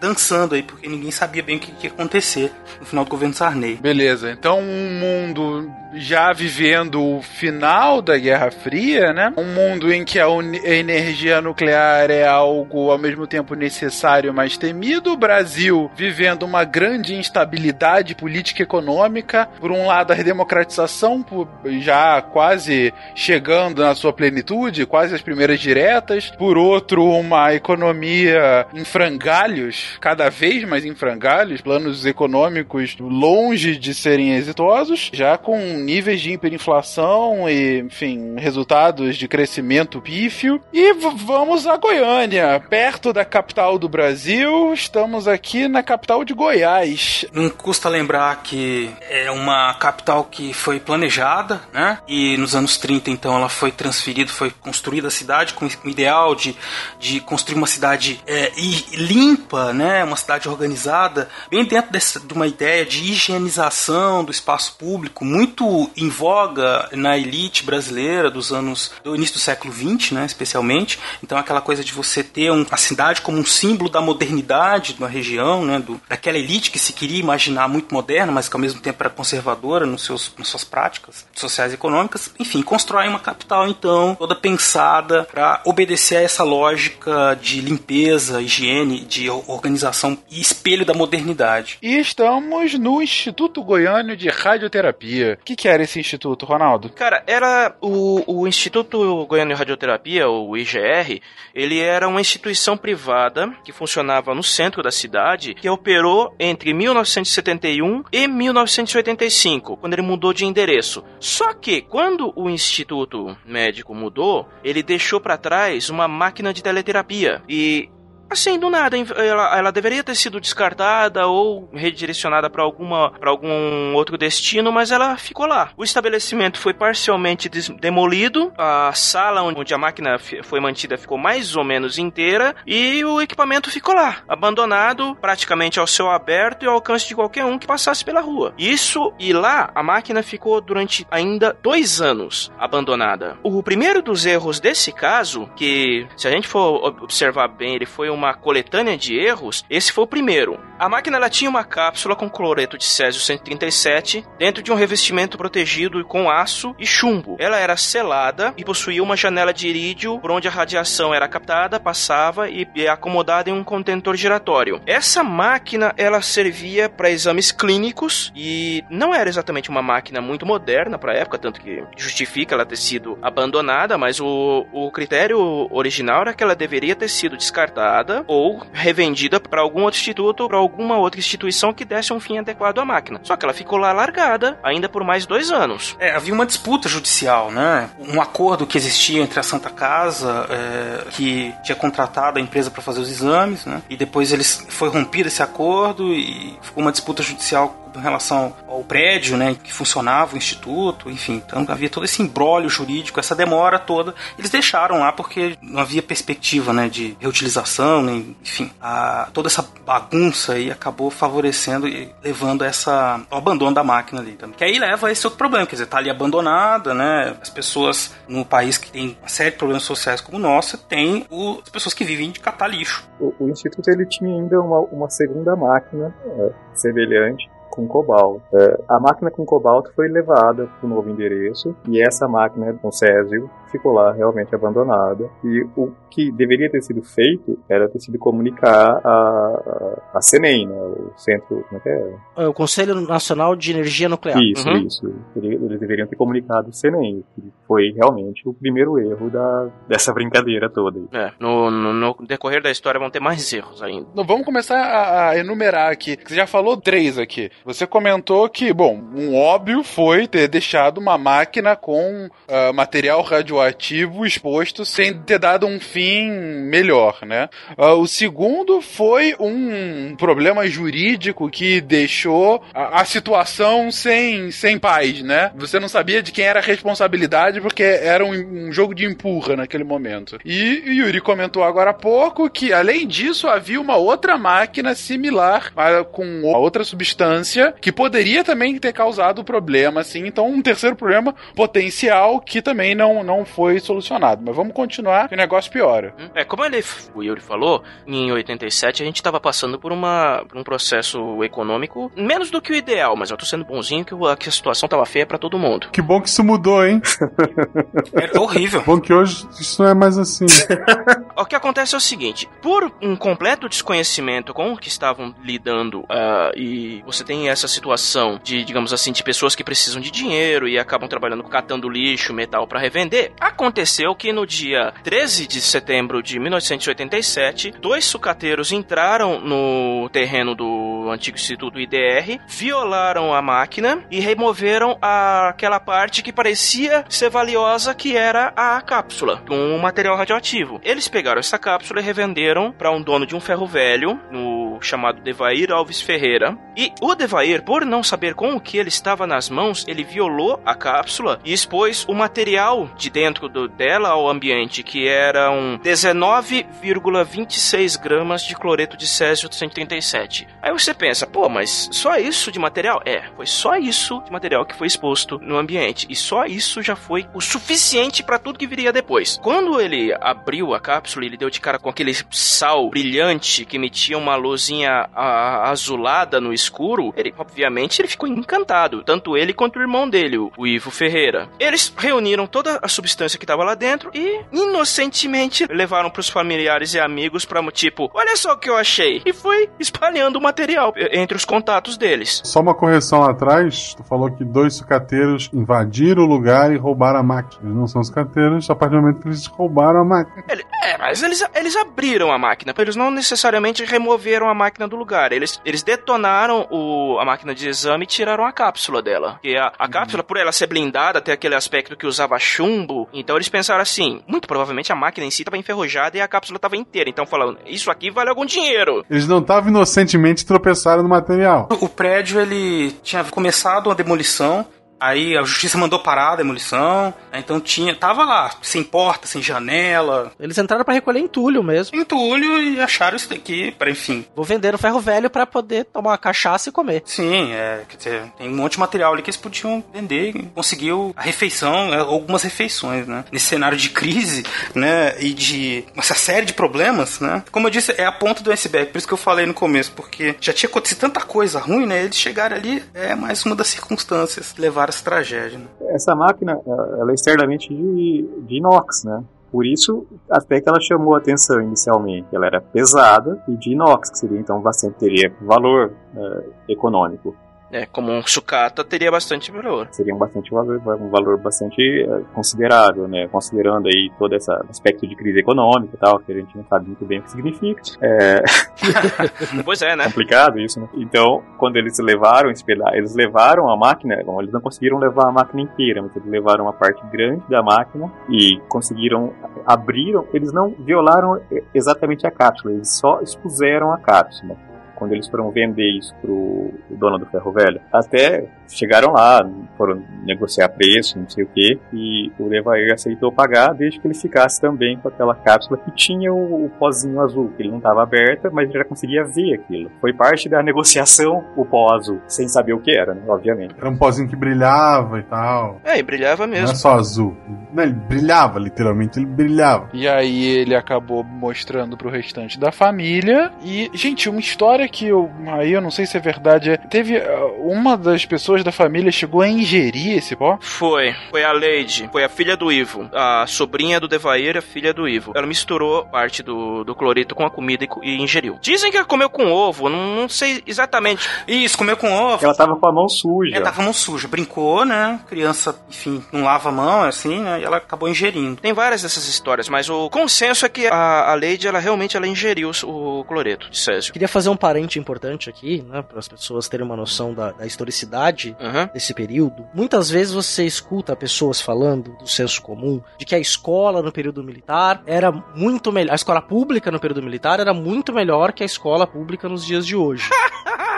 dançando aí, porque ninguém sabia bem o que, ia acontecer no final do governo Sarney. Beleza, então um mundo já vivendo o final da Guerra Fria, né? Um mundo em que a, energia nuclear é algo ao mesmo tempo necessário, mas temido. O Brasil vivendo uma grande instabilidade política e econômica. Por um lado, a redemocratização por- já quase chegando na sua plenitude, quase as primeiras diretas. Por outro, uma economia em frangalhos, cada vez mais em frangalhos, planos econômicos longe de serem exitosos, já com níveis de hiperinflação e, enfim, resultados de crescimento pífio. E vamos a Goiânia, perto da capital do Brasil. Estamos aqui na capital de Goiás. Não custa lembrar que é uma capital que foi planejada, né? E nos anos 30, então, ela foi transferida, foi construída a cidade cidade com o ideal de, de construir uma cidade é, limpa, né, uma cidade organizada, bem dentro dessa, de uma ideia de higienização do espaço público, muito em voga na elite brasileira dos anos do início do século XX, né, especialmente. Então aquela coisa de você ter um, a cidade como um símbolo da modernidade de uma região, né, do, daquela elite que se queria imaginar muito moderna, mas que ao mesmo tempo era conservadora nos seus, nas suas práticas sociais e econômicas. Enfim, constrói uma capital então toda pensada para obedecer a essa lógica de limpeza, higiene, de organização e espelho da modernidade. E estamos no Instituto Goiano de Radioterapia. O que, que era esse instituto, Ronaldo? Cara, era o, o Instituto Goiano de Radioterapia, o IGR, ele era uma instituição privada que funcionava no centro da cidade, que operou entre 1971 e 1985, quando ele mudou de endereço. Só que quando o Instituto Médico mudou, ele deixou para trás uma máquina de teleterapia. E Assim, do nada, ela, ela deveria ter sido descartada ou redirecionada para alguma para algum outro destino, mas ela ficou lá. O estabelecimento foi parcialmente demolido, a sala onde a máquina foi mantida ficou mais ou menos inteira e o equipamento ficou lá, abandonado, praticamente ao céu aberto e ao alcance de qualquer um que passasse pela rua. Isso e lá a máquina ficou durante ainda dois anos abandonada. O primeiro dos erros desse caso, que se a gente for observar bem, ele foi um uma coletânea de erros, esse foi o primeiro. A máquina ela tinha uma cápsula com cloreto de césio 137 dentro de um revestimento protegido com aço e chumbo. Ela era selada e possuía uma janela de irídio por onde a radiação era captada, passava e acomodada em um contentor giratório. Essa máquina ela servia para exames clínicos e não era exatamente uma máquina muito moderna para a época, tanto que justifica ela ter sido abandonada, mas o, o critério original era que ela deveria ter sido descartada ou revendida para algum outro instituto ou para alguma outra instituição que desse um fim adequado à máquina. Só que ela ficou lá largada ainda por mais dois anos. É, havia uma disputa judicial, né? Um acordo que existia entre a Santa Casa, é, que tinha contratado a empresa para fazer os exames, né? E depois eles foi rompido esse acordo e ficou uma disputa judicial em relação ao prédio, né, que funcionava o instituto, enfim, então havia todo esse embrólio jurídico, essa demora toda. Eles deixaram lá porque não havia perspectiva, né, de reutilização, enfim, a, toda essa bagunça aí acabou favorecendo e levando essa ao abandono da máquina ali. Que aí leva a esse outro problema, quer dizer, tá ali abandonada, né? As pessoas no país que tem uma série de problemas sociais como o nosso, tem o, as pessoas que vivem de catar lixo. O, o instituto ele tinha ainda uma, uma segunda máquina é, semelhante com cobalto. É, a máquina com cobalto foi levada para o novo endereço e essa máquina com césio ficou lá realmente abandonada. E o que deveria ter sido feito era ter sido comunicar a, a, a CENEM, né, o centro, como é que é? é? O Conselho Nacional de Energia Nuclear. Isso, uhum. isso. Eles deveriam ter comunicado o CENEM, que foi realmente o primeiro erro da, dessa brincadeira toda. É, no, no, no, decorrer da história vão ter mais erros ainda. Então, vamos começar a, a enumerar aqui. Você já falou três aqui. Você comentou que, bom, um óbvio foi ter deixado uma máquina com uh, material radioativo exposto sem ter dado um fim melhor, né? Uh, o segundo foi um problema jurídico que deixou a, a, situação sem, sem paz, né? Você não sabia de quem era a responsabilidade porque era um, um jogo de empurra naquele momento. E o Yuri comentou agora há pouco que, além disso, havia uma outra máquina similar uh, com outra substância que poderia também ter causado problema, assim. Então, um terceiro problema potencial que também não, não foi solucionado. Mas vamos continuar, que o negócio piora. Hum, é, como ele, o Yuri falou, em 87 a gente estava passando por, uma, por um processo econômico menos do que o ideal, mas eu tô sendo bonzinho que, que a situação tava feia para todo mundo. Que bom que isso mudou, hein? é horrível. Bom que hoje isso não é mais assim. o que acontece é o seguinte: por um completo desconhecimento com o que estavam lidando uh, e você tem essa situação de, digamos assim, de pessoas que precisam de dinheiro e acabam trabalhando catando lixo, metal para revender. Aconteceu que no dia 13 de setembro de 1987, dois sucateiros entraram no terreno do antigo Instituto IDR, violaram a máquina e removeram a, aquela parte que parecia ser valiosa, que era a cápsula, um material radioativo. Eles pegaram essa cápsula e revenderam para um dono de um ferro velho no chamado Devair Alves Ferreira. E o Devair, por não saber com o que ele estava nas mãos, ele violou a cápsula e expôs o material de dentro do, dela ao ambiente, que eram 19,26 gramas de cloreto de césio 137. Aí você pensa, pô, mas só isso de material? É, foi só isso de material que foi exposto no ambiente. E só isso já foi o suficiente para tudo que viria depois. Quando ele abriu a cápsula, ele deu de cara com aquele sal brilhante que emitia uma luzinha a, azulada no escuro. Ele, obviamente, ele ficou encantado. Tanto ele quanto o irmão dele, o Ivo Ferreira. Eles reuniram toda a substância que estava lá dentro e, inocentemente, levaram para os familiares e amigos para tipo, olha só o que eu achei. E foi espalhando o material entre os contatos deles. Só uma correção lá atrás, tu falou que dois sucateiros invadiram o lugar e roubaram a máquina. Eles não são sucateiros, a partir do momento que eles roubaram a máquina. Ele, é, mas eles, eles abriram a máquina, eles não necessariamente removeram a máquina do lugar. Eles, eles detonaram o, a máquina de exame e tiraram a cápsula dela. E a, a uhum. cápsula, por ela ser blindada, ter aquele aspecto que usava chumbo, então eles pensaram assim, muito provavelmente a máquina em si estava enferrujada e a cápsula estava inteira. Então falando, isso aqui vale algum dinheiro. Eles não estavam inocentemente tropeçaram no material. O prédio, ele tinha começado uma demolição, Aí a justiça mandou parar a demolição. Então tinha. Tava lá, sem porta, sem janela. Eles entraram para recolher entulho mesmo. Entulho e acharam isso daqui, para enfim. Vou vender o ferro velho para poder tomar uma cachaça e comer. Sim, é. Quer dizer, tem um monte de material ali que eles podiam vender e conseguiu a refeição, é, algumas refeições, né? Nesse cenário de crise, né? E de essa série de problemas, né? Como eu disse, é a ponta do iceberg, por isso que eu falei no começo, porque já tinha acontecido tanta coisa ruim, né? Eles chegaram ali, é mais uma das circunstâncias que levaram essa tragédia. Né? Essa máquina, ela é externamente de, de inox, né? Por isso, até que ela chamou atenção inicialmente. Ela era pesada e de inox, que seria então bastante, teria valor uh, econômico. É, como um sucata teria bastante valor. Seria um bastante valor, um valor bastante eh, considerável, né? Considerando aí todo esse aspecto de crise econômica e tal, que a gente não sabe muito bem o que significa. É... pois é, né? Complicado isso, né? Então, quando eles levaram, eles levaram a máquina, bom, eles não conseguiram levar a máquina inteira, mas eles levaram uma parte grande da máquina e conseguiram, abriram, eles não violaram exatamente a cápsula, eles só expuseram a cápsula quando eles foram vender isso pro dono do ferro velho. Até chegaram lá, foram negociar preço, não sei o que, e o Levair aceitou pagar desde que ele ficasse também com aquela cápsula que tinha o, o pozinho azul, que ele não estava aberta, mas ele já conseguia ver aquilo. Foi parte da negociação o pó azul, sem saber o que era, né, obviamente. Era um pozinho que brilhava e tal. É, e brilhava mesmo. Não é só azul. Não, ele brilhava, literalmente, ele brilhava. E aí ele acabou mostrando pro restante da família. E, gente, uma história que eu. Aí eu não sei se é verdade. É, teve uh, uma das pessoas da família chegou a ingerir esse pó? Foi. Foi a Lady. Foi a filha do Ivo. A sobrinha do Devair, a filha do Ivo. Ela misturou parte do, do cloreto com a comida e, e ingeriu. Dizem que ela comeu com ovo. Não, não, sei exatamente. Isso, comeu com ovo. Ela tava com a mão suja. Ela tava com a mão suja. Brincou, né? Criança, enfim, não lava a mão, assim, né? E ela acabou ingerindo. Tem várias dessas histórias, mas o consenso é que a, a Lady, ela realmente ela ingeriu o, o cloreto de césio. Queria fazer um importante aqui, né, para as pessoas terem uma noção da, da historicidade uhum. desse período. Muitas vezes você escuta pessoas falando do senso comum de que a escola no período militar era muito melhor, a escola pública no período militar era muito melhor que a escola pública nos dias de hoje.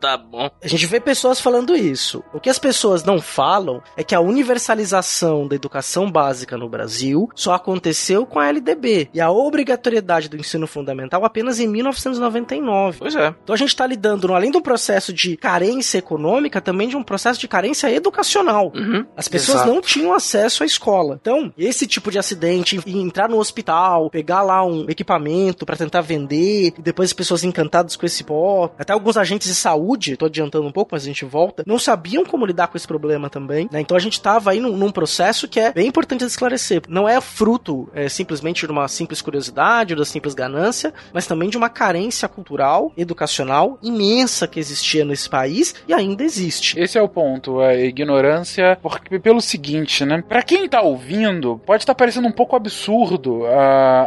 Tá bom. A gente vê pessoas falando isso. O que as pessoas não falam é que a universalização da educação básica no Brasil só aconteceu com a LDB e a obrigatoriedade do ensino fundamental apenas em 1999. Pois é. Então a gente está lidando, além do processo de carência econômica, também de um processo de carência educacional. Uhum. As pessoas Exato. não tinham acesso à escola. Então, esse tipo de acidente, entrar no hospital, pegar lá um equipamento para tentar vender, e depois as pessoas encantadas com esse pó, até alguns agentes de saúde saúde, tô adiantando um pouco, mas a gente volta, não sabiam como lidar com esse problema também, né? Então a gente tava aí num, num processo que é bem importante esclarecer. Não é fruto é, simplesmente de uma simples curiosidade ou da simples ganância, mas também de uma carência cultural, educacional imensa que existia nesse país e ainda existe. Esse é o ponto, a ignorância, porque pelo seguinte, né? Para quem tá ouvindo, pode estar tá parecendo um pouco absurdo uh,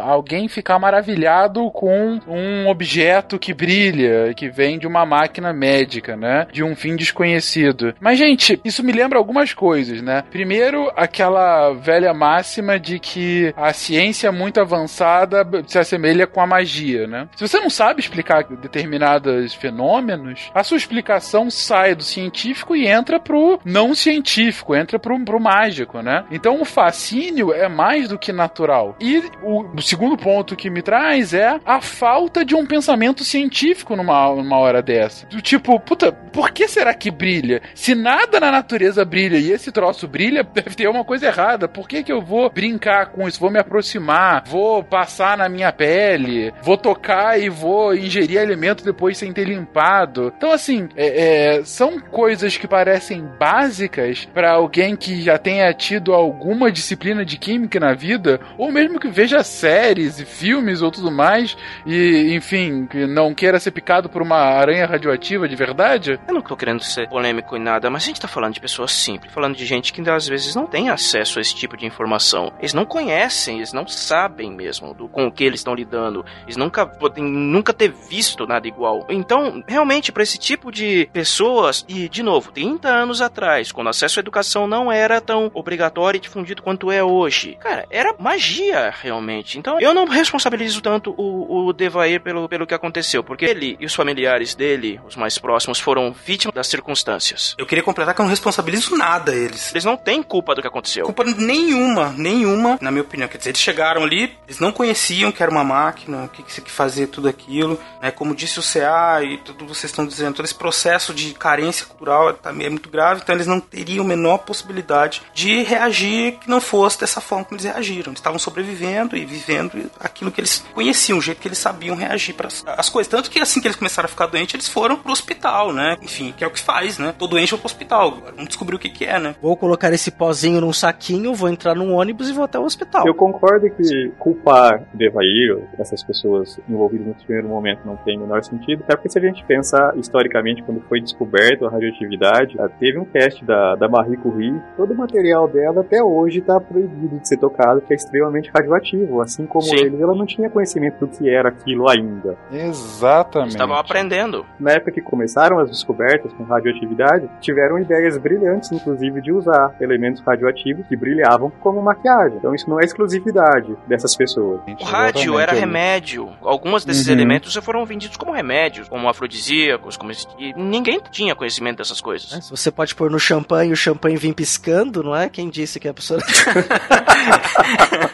alguém ficar maravilhado com um objeto que brilha, que vem de uma máquina médica, né? De um fim desconhecido. Mas, gente, isso me lembra algumas coisas, né? Primeiro, aquela velha máxima de que a ciência muito avançada se assemelha com a magia, né? Se você não sabe explicar determinados fenômenos, a sua explicação sai do científico e entra pro não científico, entra pro, pro mágico, né? Então o fascínio é mais do que natural. E o, o segundo ponto que me traz é a falta de um pensamento científico numa, numa hora dessa. Do tipo, puta, por que será que brilha? Se nada na natureza brilha e esse troço brilha, deve ter uma coisa errada. Por que, que eu vou brincar com isso? Vou me aproximar, vou passar na minha pele, vou tocar e vou ingerir alimento depois sem ter limpado. Então, assim, é, é, são coisas que parecem básicas para alguém que já tenha tido alguma disciplina de química na vida, ou mesmo que veja séries e filmes ou tudo mais, e, enfim, que não queira ser picado por uma aranha radioativa de verdade. Eu não tô querendo ser polêmico em nada, mas a gente tá falando de pessoas simples, falando de gente que às vezes não tem acesso a esse tipo de informação. Eles não conhecem, eles não sabem mesmo do, com o que eles estão lidando. Eles nunca podem nunca ter visto nada igual. Então, realmente, para esse tipo de pessoas, e de novo, 30 anos atrás, quando acesso à educação não era tão obrigatório e difundido quanto é hoje, cara, era magia realmente. Então, eu não responsabilizo tanto o, o Devair pelo, pelo que aconteceu, porque ele e os familiares dele, os mais próximos, foram vítimas das circunstâncias. Eu queria completar que eu não responsabilizo nada eles. Eles não têm culpa do que aconteceu. Culpa nenhuma, nenhuma, na minha opinião. Quer dizer, eles chegaram ali, eles não conheciam que era uma máquina, o que, que, que fazia tudo aquilo. Né? Como disse o CA e tudo vocês estão dizendo, todo esse processo de carência cultural também é muito grave, então eles não teriam a menor possibilidade de reagir que não fosse dessa forma como eles reagiram. Eles estavam sobrevivendo e vivendo aquilo que eles conheciam, o jeito que eles sabiam reagir para as coisas. Tanto que assim que eles começaram a ficar doentes, eles foram pro hospital, né? Enfim, que é o que faz, né? Todo doente vai pro hospital. Agora, vamos descobrir o que, que é, né? Vou colocar esse pozinho num saquinho, vou entrar num ônibus e vou até o hospital. Eu concordo que culpar Devair, essas pessoas envolvidas no primeiro momento, não tem o menor sentido, até porque se a gente pensar historicamente, quando foi descoberto a radioatividade, teve um teste da, da Marie Curie, todo o material dela até hoje está proibido de ser tocado, porque é extremamente radioativo. Assim como Sim. eles, ela não tinha conhecimento do que era aquilo ainda. Exatamente. Estavam aprendendo. Na época que começaram as descobertas com radioatividade, tiveram ideias brilhantes, inclusive, de usar elementos radioativos que brilhavam como maquiagem. Então isso não é exclusividade dessas pessoas. O rádio era remédio. Alguns desses Uhum. elementos já foram vendidos como remédios, como afrodisíacos, como esse- e ninguém tinha conhecimento dessas coisas. Se você pode pôr no champanhe e o champanhe vir piscando, não é? Quem disse que a pessoa.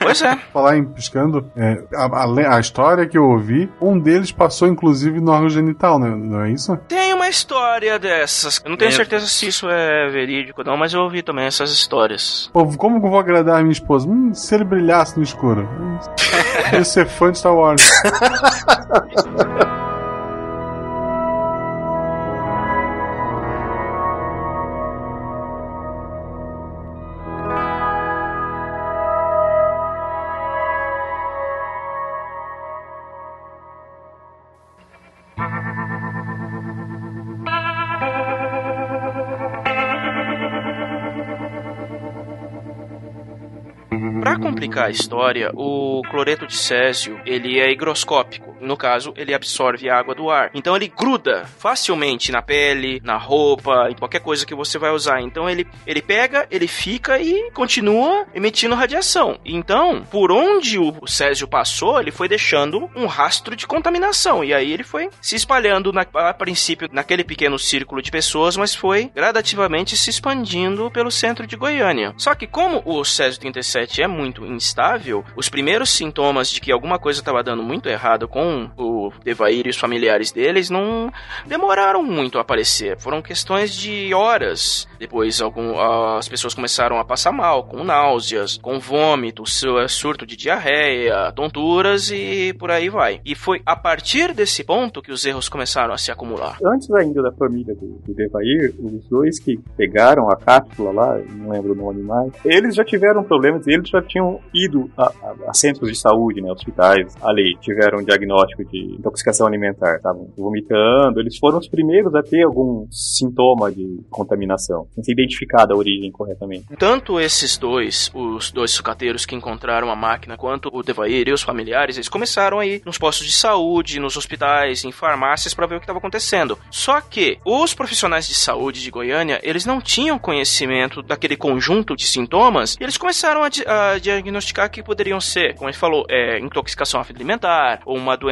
Pois é. Falar em piscando, é, a, a a história que eu ouvi, um deles passou inclusive no órgão genital, né? Não é isso? Tem uma história dessas. Eu não tenho É. certeza se isso é verídico não, mas eu ouvi também essas histórias. Pô, como que eu vou agradar a minha esposa? Hum, se ele brilhasse no escuro. Hum, Eu ia ser fã de Star Wars. Pra complicar a história, o cloreto de césio, ele é higroscópico. No caso, ele absorve a água do ar. Então ele gruda facilmente na pele, na roupa, em qualquer coisa que você vai usar. Então ele, ele pega, ele fica e continua emitindo radiação. Então, por onde o césio passou, ele foi deixando um rastro de contaminação. E aí ele foi se espalhando na- a princípio naquele pequeno círculo de pessoas, mas foi gradativamente se expandindo pelo centro de Goiânia. Só que como o Césio 37 é muito instável, os primeiros sintomas de que alguma coisa estava dando muito errado com o Devair e os familiares deles não demoraram muito a aparecer. Foram questões de horas. Depois algum, as pessoas começaram a passar mal, com náuseas, com vômito, su- surto de diarreia, tonturas e por aí vai. E foi a partir desse ponto que os erros começaram a se acumular. Antes ainda da família do, do Devair, os dois que pegaram a cápsula lá, não lembro o nome mais, eles já tiveram problemas, eles já tinham ido a, a- a centros de saúde, né, hospitais, ali, tiveram diagnóstico diagnóstico de intoxicação alimentar, estavam vomitando, eles foram os primeiros a ter algum sintoma de contaminação, sem ser identificada a origem corretamente. Tanto esses dois, os dois sucateiros que encontraram a máquina, quanto o Devair e os familiares, eles começaram a ir nos postos de saúde, nos hospitais, em farmácias para ver o que estava acontecendo. Só que os profissionais de saúde de Goiânia, eles não tinham conhecimento daquele conjunto de sintomas e eles começaram a, a diagnosticar que poderiam ser, como ele falou, é, intoxicação alimentar ou uma doença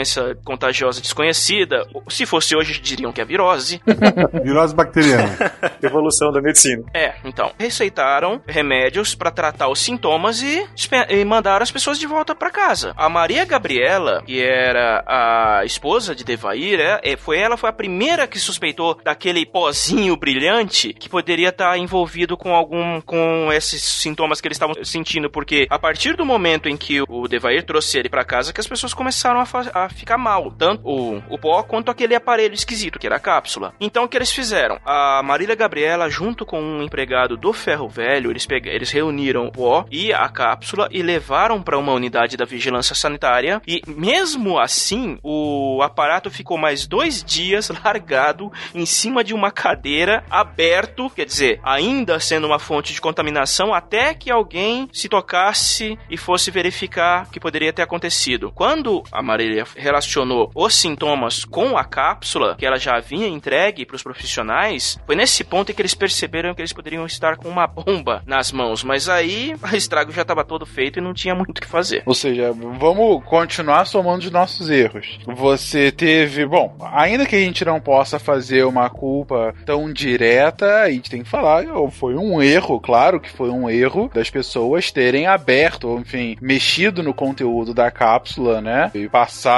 contagiosa desconhecida. Se fosse hoje, diriam que é virose. Virose bacteriana. Evolução da medicina. É, então, receitaram remédios para tratar os sintomas e, e mandaram as pessoas de volta para casa. A Maria Gabriela, que era a esposa de Devair, é, foi ela foi a primeira que suspeitou daquele pozinho brilhante que poderia estar tá envolvido com algum com esses sintomas que eles estavam sentindo, porque a partir do momento em que o Devair trouxe ele para casa, que as pessoas começaram a, a, ficar mal, tanto o, o pó quanto aquele aparelho esquisito que era a cápsula. Então o que eles fizeram? A Marília Gabriela, junto com um empregado do Ferro Velho, eles, eles reuniram o pó e a cápsula e levaram para uma unidade da vigilância sanitária. E mesmo assim, o aparato ficou mais dois dias largado em cima de uma cadeira, aberto, quer dizer, ainda sendo uma fonte de contaminação, até que alguém se tocasse e fosse verificar o que poderia ter acontecido. Quando a Marília relacionou os sintomas com a cápsula que ela já havia entregue para os profissionais, foi nesse ponto em que eles perceberam que eles poderiam estar com uma bomba nas mãos. Mas aí o estrago já estava todo feito e não tinha muito o que fazer. Ou seja, vamos continuar somando os nossos erros. Você teve, bom, ainda que a gente não possa fazer uma culpa tão direta, a gente tem que falar, foi um erro, claro que foi um erro das pessoas terem aberto, enfim, mexido no conteúdo da cápsula, né? E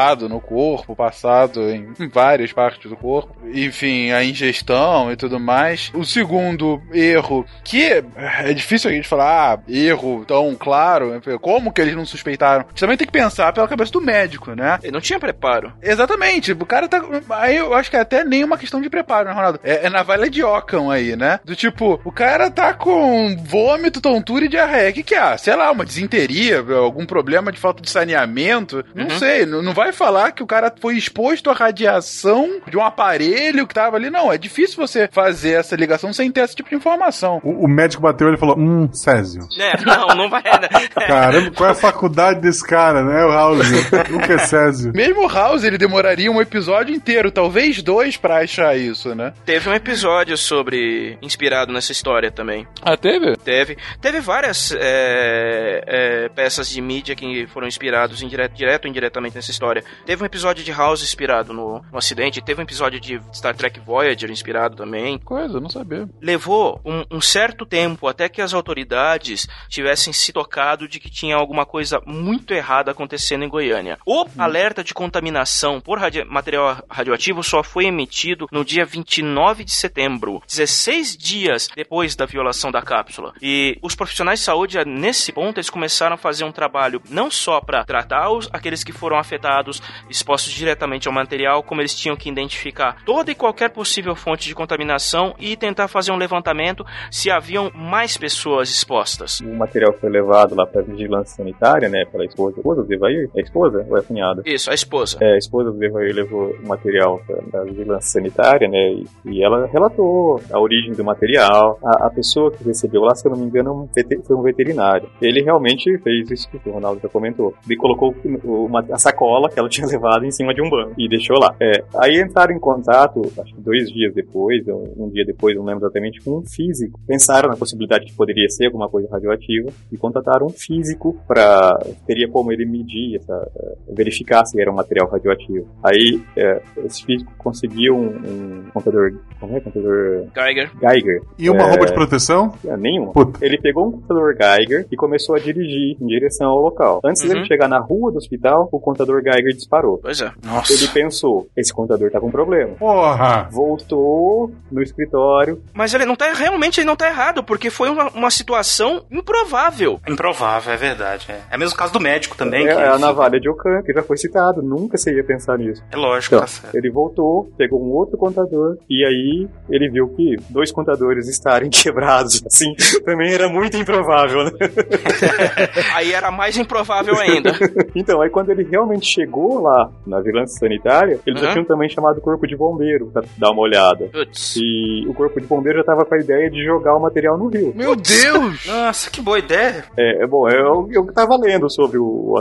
passado no corpo, passado em várias partes do corpo, enfim, a ingestão e tudo mais. O segundo erro, que é difícil a gente falar, ah, erro tão claro, como que eles não suspeitaram? A gente também tem que pensar pela cabeça do médico, né? Ele não tinha preparo. Exatamente, o cara tá. Aí eu acho que é até nem uma questão de preparo, né, Ronaldo? É, é na valha de Ockham aí, né? Do tipo, o cara tá com vômito, tontura e diarreia. O que, que é? Sei lá, uma desinteria, algum problema de falta de saneamento. Não uhum. sei, não, não vai falar que o cara foi exposto à radiação de um aparelho que tava ali. Não, é difícil você fazer essa ligação sem ter esse tipo de informação. O, o médico bateu e falou: Hum, Césio. É, não, não vai. Né? Caramba, qual é a faculdade desse cara, né? O House. Nunca é Césio. Mesmo o House, ele demoraria um episódio inteiro, talvez dois, pra achar isso, né? Teve um episódio sobre. inspirado nessa história também. Ah, teve? Teve. Teve várias é, é, peças de mídia que foram inspirados indireto, direto ou indiretamente nessa história. Teve um episódio de House inspirado no, no acidente, teve um episódio de Star Trek Voyager inspirado também. Coisa, não sabia. Levou um, um certo tempo até que as autoridades tivessem se tocado de que tinha alguma coisa muito errada acontecendo em Goiânia. O hum. alerta de contaminação por material radioativo só foi emitido no dia 29 de setembro, 16 dias depois da violação da cápsula. E os profissionais de saúde, nesse ponto, eles começaram a fazer um trabalho não só para tratar os, aqueles que foram afetados, expostos diretamente ao material, como eles tinham que identificar toda e qualquer possível fonte de contaminação e tentar fazer um levantamento se haviam mais pessoas expostas. O material foi levado lá para vigilância sanitária, né, pela esposa. A esposa do Evair? É a esposa ou é a cunhada? Isso, a esposa. É, a esposa do Evair levou o material da vigilância sanitária, né, e, e, ela relatou a origem do material. A, a, pessoa que recebeu lá, se eu não me engano, foi um veterinário. Ele realmente fez isso que o Ronaldo já comentou. Ele colocou uma, a sacola que ela tinha levado em cima de um banco e deixou lá. É, aí entraram em contato, acho que dois dias depois, um dia depois, não lembro exatamente, com um físico. Pensaram na possibilidade de que poderia ser alguma coisa radioativa e contataram um físico para teria como ele medir essa, verificar se era um material radioativo. Aí é, esse físico conseguiu um, um, contador, como é, contador Geiger. Geiger. E uma é, roupa de proteção? É, nenhuma. Puta. Ele pegou um contador Geiger e começou a dirigir em direção ao local. Antes uhum. dele chegar na rua do hospital, o contador Geiger disparou. Pois é. Nossa. Ele pensou, esse contador tá com problema. Porra! Voltou no escritório. Mas ele não tá, realmente ele não tá errado, porque foi uma, uma situação improvável. Improvável, é verdade. É, é o mesmo caso do médico também. É, que... é a navalha de Okan, que já foi citado. Nunca você ia pensar nisso. É lógico, então, tá certo. Ele voltou, pegou um outro contador, e aí ele viu que dois contadores estarem quebrados, assim, também era muito improvável, né? aí era mais improvável ainda. então, aí quando ele realmente chegou chegou lá na vigilância sanitária, eles Uhum. já tinham também chamado o corpo de bombeiro pra dar uma olhada. Putz. E o corpo de bombeiro já tava com a ideia de jogar o material no rio. Meu Deus! Nossa, que boa ideia. É, é bom, eu, eu tava lendo sobre o.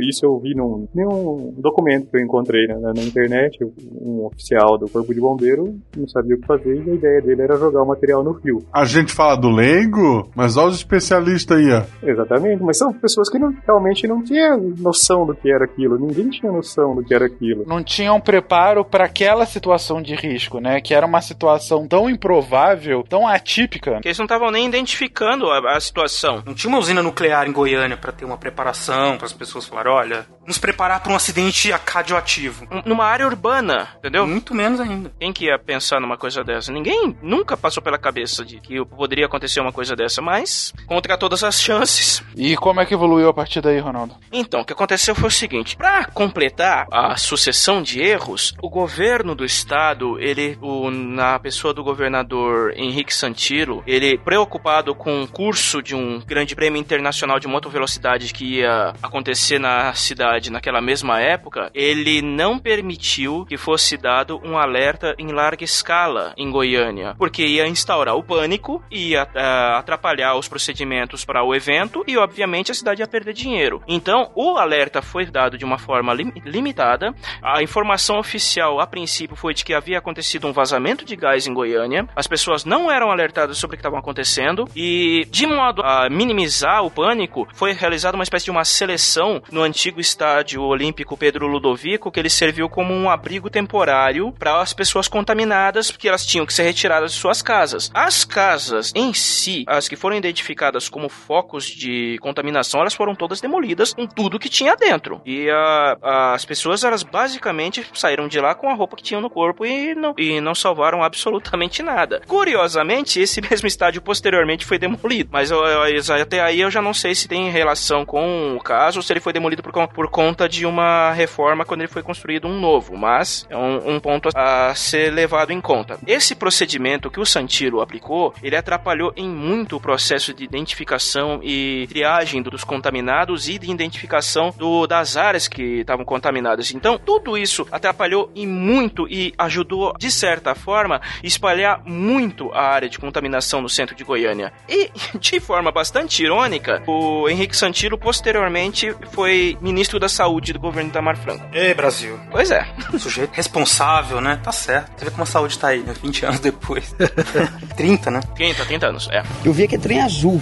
Isso eu vi num, num documento que eu encontrei na, na- na internet. Um oficial do Corpo de Bombeiro não sabia o que fazer e a ideia dele era jogar o material no rio. A gente fala do leigo, mas olha os especialistas aí, ó. Exatamente, mas são pessoas que não- realmente não tinham noção do que era aquilo. Ninguém tinha noção do que era aquilo. Não tinham preparo para aquela situação de risco, né? Que era uma situação tão improvável, tão atípica. Que eles não estavam nem identificando a, a situação. Não tinha uma usina nuclear em Goiânia pra ter uma preparação, para as pessoas falarem, olha, nos preparar para um acidente radioativo. Um- Numa área urbana, entendeu? Muito menos ainda. Quem que ia pensar numa coisa dessa? Ninguém nunca passou pela cabeça de que poderia acontecer uma coisa dessa, mas contra todas as chances. E como é que evoluiu a partir daí, Ronaldo? Então, o que aconteceu foi o seguinte: para completar a sucessão de erros, o governo do estado, ele, o- na pessoa do governador Henrique Santiro, ele preocupado com o curso de um grande prêmio internacional de moto velocidade que ia acontecer na cidade naquela mesma época, ele não permitiu que fosse dado um alerta em larga escala em Goiânia, porque ia instaurar o pânico, ia ah, atrapalhar os procedimentos para o evento e, obviamente, a cidade ia perder dinheiro. Então, o alerta foi dado de uma forma lim- limitada. A informação oficial, a princípio, foi de que havia acontecido um vazamento de gás em Goiânia. As pessoas não eram alertadas sobre o que estava acontecendo e, de modo a minimizar o pânico, foi realizada uma espécie de uma seleção no antigo estádio olímpico Pedro Ludovico, que ele serviu como um abrigo temporário para as pessoas contaminadas, porque elas tinham que ser retiradas de suas casas. As casas em si, as que foram identificadas como focos de contaminação, elas foram todas demolidas com tudo que tinha dentro. E a- as pessoas, elas basicamente saíram de lá com a roupa que tinham no corpo e não, e não salvaram absolutamente nada. Curiosamente, esse mesmo estádio posteriormente foi demolido, mas eu- eu- até aí eu já não sei se tem relação com o caso ou se ele foi demolido por, por conta de uma reforma quando ele foi construído um novo, mas é um, um ponto a ser levado em conta. Esse procedimento que o Santiro aplicou, ele atrapalhou em muito o processo de identificação e triagem dos contaminados e de identificação do- das áreas que estavam contaminadas. Então, tudo isso atrapalhou e muito e ajudou, de certa forma, espalhar muito a área de contaminação no centro de Goiânia. E, de forma bastante irônica, o Henrique Santiro posteriormente foi ministro da Saúde do governo Itamar Franco. Ei, Brasil. Pois é. Sujeito responsável, né? Tá certo. Você vê como a saúde tá aí, né? 20 anos depois. 30, né? 30, 30 anos, é. Eu vi aquele trem azul.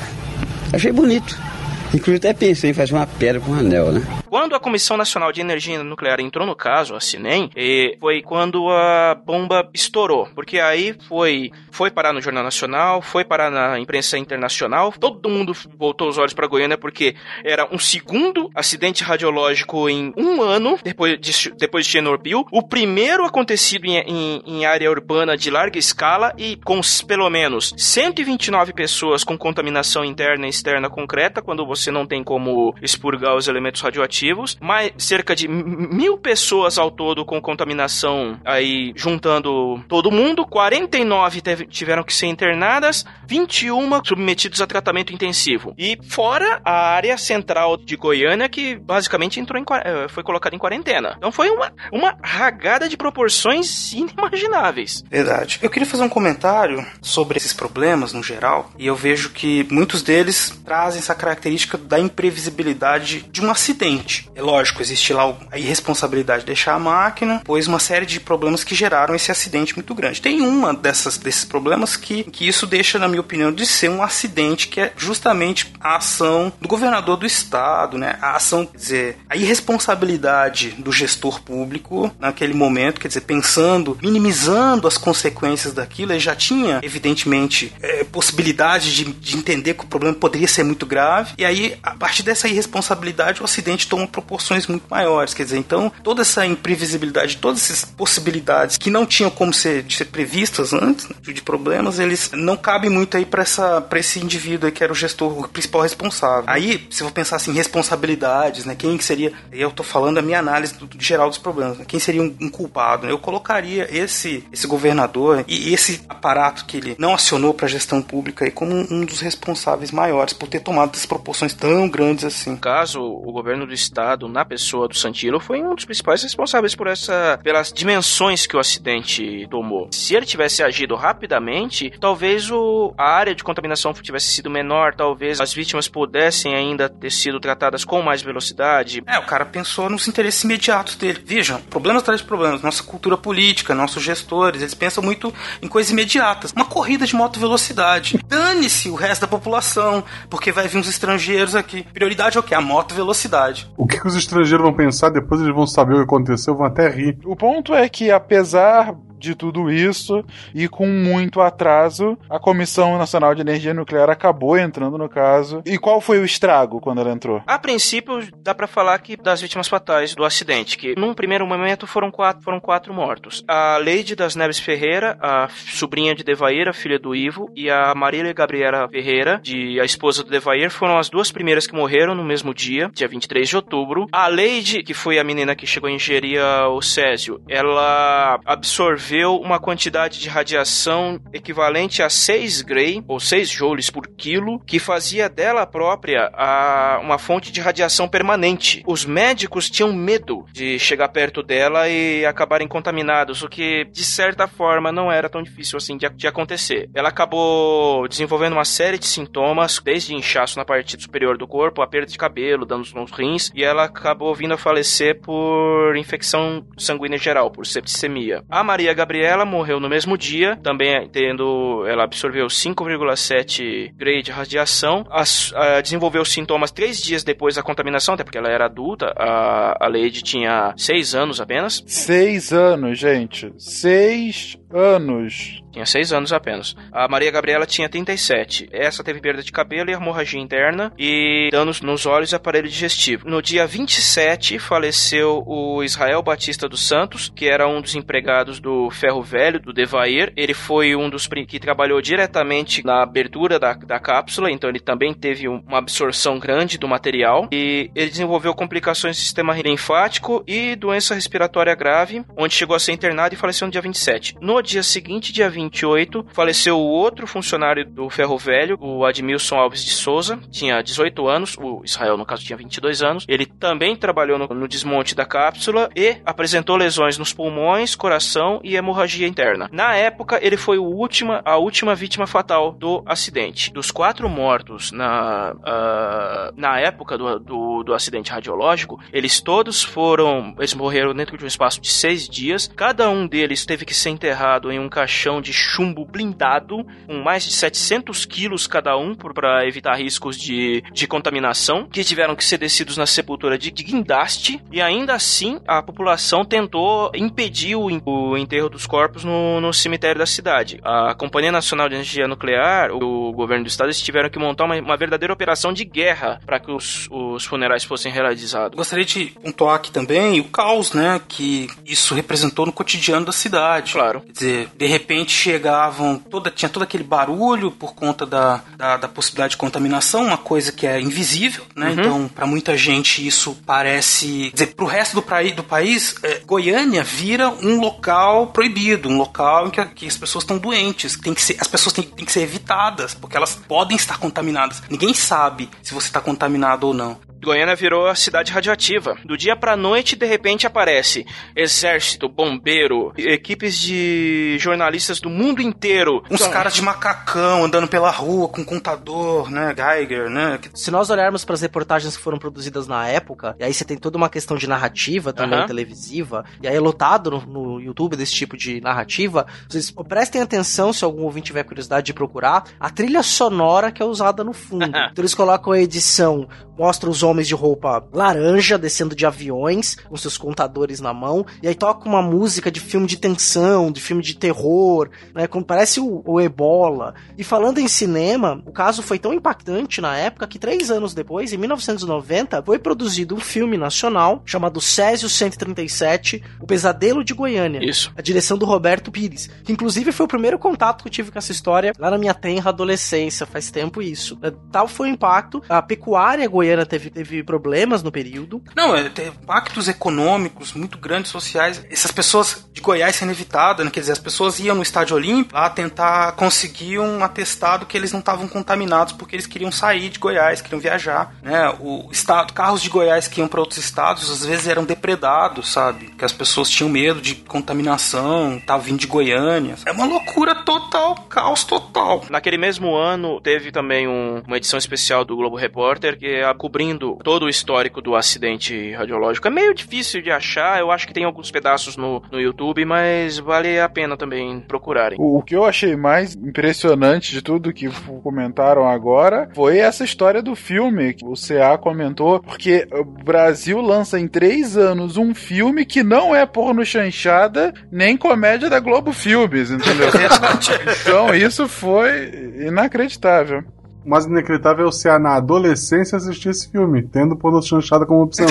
Achei bonito. Inclusive até pensei em fazer uma pedra com um anel, né? Quando a Comissão Nacional de Energia Nuclear entrou no caso, a CINEM, foi quando a bomba estourou. Porque aí foi, foi parar no Jornal Nacional, foi parar na imprensa internacional, todo mundo voltou os olhos para Goiânia porque era um segundo acidente radiológico em um ano depois de, depois de Chernobyl, o primeiro acontecido em, em- em área urbana de larga escala e com pelo menos 129 pessoas com contaminação interna e externa concreta, quando você não tem como expurgar os elementos radioativos, mais cerca de mil pessoas ao todo com contaminação aí juntando todo mundo, 49 teve- tiveram que ser internadas, 21 submetidos a tratamento intensivo. E fora a área central de Goiânia que basicamente entrou em, eh, foi colocada em quarentena. Então foi uma, uma ragada de proporções inimagináveis. Verdade. Eu queria fazer um comentário sobre esses problemas no geral, e eu vejo que muitos deles trazem essa característica da imprevisibilidade de um acidente. É lógico, existe lá a irresponsabilidade de deixar a máquina, pois uma série de problemas que geraram esse acidente muito grande. Tem uma dessas desses problemas que, que isso deixa, na minha opinião, de ser um acidente que é justamente a ação do governador do estado, né? A ação, quer dizer, a irresponsabilidade do gestor público naquele momento, quer dizer, pensando, minimizando as consequências daquilo, ele já tinha, evidentemente, é, possibilidade de, de entender que o problema poderia ser muito grave, e aí, a partir dessa irresponsabilidade, o acidente toma proporções muito maiores, quer dizer, então, toda essa imprevisibilidade, todas essas possibilidades que não tinham como ser, ser previstas antes, né, de problemas, eles não cabem muito aí para esse indivíduo aí que era o gestor, o principal responsável. Aí, se eu pensar assim, responsabilidades, né, quem que seria, eu tô falando a minha análise do, do geral dos problemas, né, quem seria um, um culpado, né, eu colocaria esse, esse governador e esse aparato que ele não acionou para a gestão pública aí como um, um dos responsáveis maiores por ter tomado essas proporções tão grandes assim. No caso, o governo do Estado na pessoa do Santino foi um dos principais responsáveis por essa, pelas dimensões que o acidente tomou. Se ele tivesse agido rapidamente, talvez o, a área de contaminação tivesse sido menor, talvez as vítimas pudessem ainda ter sido tratadas com mais velocidade. É, o cara pensou nos interesses imediatos dele. Vejam, problemas atrás de problemas. Nossa cultura política, nossos gestores, eles pensam muito em coisas imediatas. Uma corrida de moto velocidade. Dane-se o resto da população, porque vai vir uns estrangeiros aqui. Prioridade é o quê? A moto velocidade. O que, que os estrangeiros vão pensar depois eles vão saber o que aconteceu, vão até rir. O ponto é que, apesar de tudo isso e com muito atraso, a Comissão Nacional de Energia Nuclear acabou entrando no caso. E qual foi o estrago quando ela entrou? A princípio, dá para falar que das vítimas fatais do acidente, que num primeiro momento foram quatro, foram quatro mortos. A Leide das Neves Ferreira, a sobrinha de Devair, a filha do Ivo, e a Marília Gabriela Ferreira, de a esposa do Devair, foram as duas primeiras que morreram no mesmo dia, dia 23 de outubro. A Leide, que foi a menina que chegou a ingerir o Césio, ela absorveu uma quantidade de radiação equivalente a 6 Gray, ou 6 joules por quilo, que fazia dela própria a, uma fonte de radiação permanente. Os médicos tinham medo de chegar perto dela e acabarem contaminados, o que, de certa forma, não era tão difícil assim de, de acontecer. Ela acabou desenvolvendo uma série de sintomas, desde inchaço na parte superior do corpo, a perda de cabelo, danos nos rins, e ela acabou vindo a falecer por infecção sanguínea geral, por septicemia. A Maria Gabriela morreu no mesmo dia, também tendo ela absorveu 5,7 grade de radiação, a, desenvolveu sintomas três dias depois da contaminação, até porque ela era adulta, a, a Lady tinha seis anos apenas. Seis anos, gente. Seis anos. Tinha seis anos apenas. A Maria Gabriela tinha 37. Essa teve perda de cabelo e hemorragia interna e danos nos olhos e aparelho digestivo. No dia 27, faleceu o Israel Batista dos Santos, que era um dos empregados do Ferro Velho, do Devair. Ele foi um dos que trabalhou diretamente na abertura da, da cápsula, então ele também teve uma absorção grande do material. E ele desenvolveu complicações do sistema linfático e doença respiratória grave, onde chegou a ser internado e faleceu no dia 27. No dia seguinte, dia 28, faleceu o outro funcionário do Ferro Velho, o Admilson Alves de Souza, tinha 18 anos, o Israel, no caso, tinha 22 anos. Ele também trabalhou no, no desmonte da cápsula e apresentou lesões nos pulmões, coração e hemorragia interna. Na época, ele foi o última, a última vítima fatal do acidente. Dos quatro mortos na, uh, na época do, do, do acidente radiológico, eles todos foram, eles morreram dentro de um espaço de seis dias. Cada um deles teve que ser enterrado em um caixão de chumbo blindado, com mais de 700 quilos cada um, para evitar riscos de, de contaminação, que tiveram que ser descidos na sepultura de guindaste, e ainda assim a população tentou impedir o, o enterro dos corpos no, no, cemitério da cidade. A Companhia Nacional de Energia Nuclear, o, governo do estado, eles tiveram que montar uma, uma verdadeira operação de guerra para que os, os funerais fossem realizados. Gostaria de pontuar aqui também o caos, né, que isso representou no cotidiano da cidade. Claro. Quer dizer, de repente chegavam, toda, tinha todo aquele barulho por conta da, da, da possibilidade de contaminação, uma coisa que é invisível, né? Uhum. Então, para muita gente isso parece, quer dizer, pro resto do, praí, do país, é, Goiânia vira um local proibido, um local em que, que as pessoas estão doentes, tem que ser, as pessoas têm, têm que ser evitadas, porque elas podem estar contaminadas. Ninguém sabe se você está contaminado ou não. Goiânia virou a cidade radioativa. Do dia pra noite, de repente aparece exército, bombeiro, equipes de jornalistas do mundo inteiro. Uns então, caras de macacão andando pela rua com contador, né, Geiger, né? Se nós olharmos para as reportagens que foram produzidas na época, e aí você tem toda uma questão de narrativa também, uh -huh. televisiva, e aí é lotado no, no, YouTube desse tipo de narrativa, vocês prestem atenção, se algum ouvinte tiver curiosidade de procurar, a trilha sonora que é usada no fundo. então eles colocam a edição, mostra os homens de roupa laranja descendo de aviões, com seus contadores na mão, e aí toca uma música de filme de tensão, de filme de terror, né? Como parece o, o Ebola. E falando em cinema, o caso foi tão impactante na época que três anos depois, em 1990, foi produzido um filme nacional chamado Césio 137, O Pesadelo de Goiânia. Isso. A direção do Roberto Pires, que inclusive foi o primeiro contato que eu tive com essa história lá na minha tenra adolescência, faz tempo isso. Tal foi o impacto, a pecuária goiana teve, teve problemas no período. Não, é, teve impactos econômicos muito grandes, sociais. Essas pessoas de Goiás sendo evitadas, né? quer dizer, as pessoas iam no estádio olímpico a tentar conseguir um atestado que eles não estavam contaminados porque eles queriam sair de Goiás, queriam viajar, né? O estado, carros de Goiás que iam para outros estados às vezes eram depredados, sabe? Que as pessoas tinham medo de contaminação, tava vindo de Goiânia. É uma loucura total, caos total. Naquele mesmo ano, teve também um- uma edição especial do Globo Repórter, que é cobrindo todo o histórico do acidente radiológico. É meio difícil de achar, eu acho que tem alguns pedaços no, no YouTube, mas vale a pena também procurarem. O, o que eu achei mais impressionante de tudo que comentaram agora foi essa história do filme que o CA comentou, porque o Brasil lança em três anos um filme que não é porno chanchada nem comédia da Globo Filmes, entendeu? então isso foi inacreditável. O mais inacreditável é o na adolescência assistir esse filme, tendo porno chanchada como opção.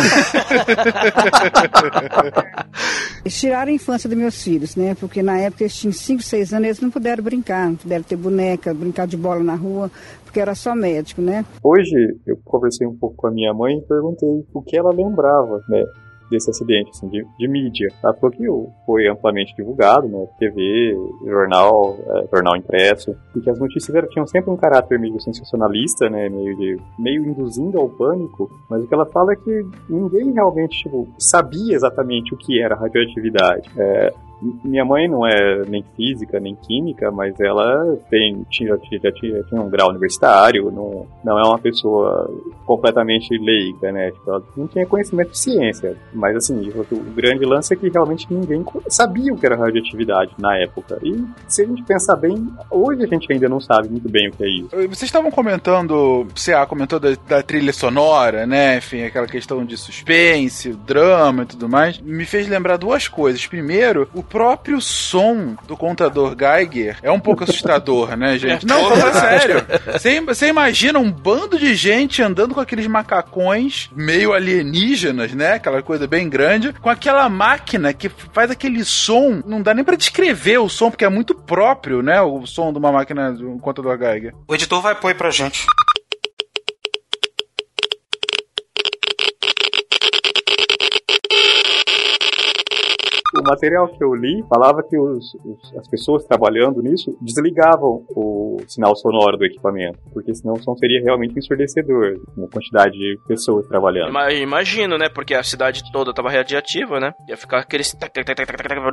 Tiraram a infância dos meus filhos, né? Porque na época eles tinham 5, 6 anos, eles não puderam brincar, não puderam ter boneca, brincar de bola na rua, porque era só médico, né? Hoje eu conversei um pouco com a minha mãe e perguntei o que ela lembrava, né? Desse acidente, assim, de, de mídia. Ela falou que foi amplamente divulgado, né? TV, jornal, eh, jornal impresso, e que as notícias eram, tinham sempre um caráter meio sensacionalista, né? Meio, de, meio induzindo ao pânico, mas o que ela fala é que ninguém realmente tipo, sabia exatamente o que era radioatividade. É, minha mãe não é nem física nem química, mas ela tem, tinha, já tinha, tinha um grau universitário, não, não é uma pessoa completamente leiga, né? Tipo, ela não tinha conhecimento de ciência. Mas assim, o, grande lance é que realmente ninguém sabia o que era radioatividade na época. E se a gente pensar bem, hoje a gente ainda não sabe muito bem o que é isso. Vocês estavam comentando, o CA comentou da, da trilha sonora, né? Enfim, aquela questão de suspense, drama e tudo mais. Me fez lembrar duas coisas. Primeiro, o próprio som do contador Geiger é um pouco assustador, né, gente? É, Não, todo fala verdade. sério. Você- Você imagina um bando de gente andando com aqueles macacões meio alienígenas, né? Aquela coisa bem grande, com aquela máquina que faz aquele som. Não dá nem pra descrever o som, porque é muito próprio, né? O som de uma máquina de um contador Geiger. O editor vai pôr aí pra gente. Material que eu li falava que os- os- as pessoas trabalhando nisso desligavam o sinal sonoro do equipamento, porque senão o som seria realmente ensurdecedor, uma quantidade de pessoas trabalhando. Ima- Imagino, né? Porque a cidade toda tava radiativa, né? Ia ficar aqueles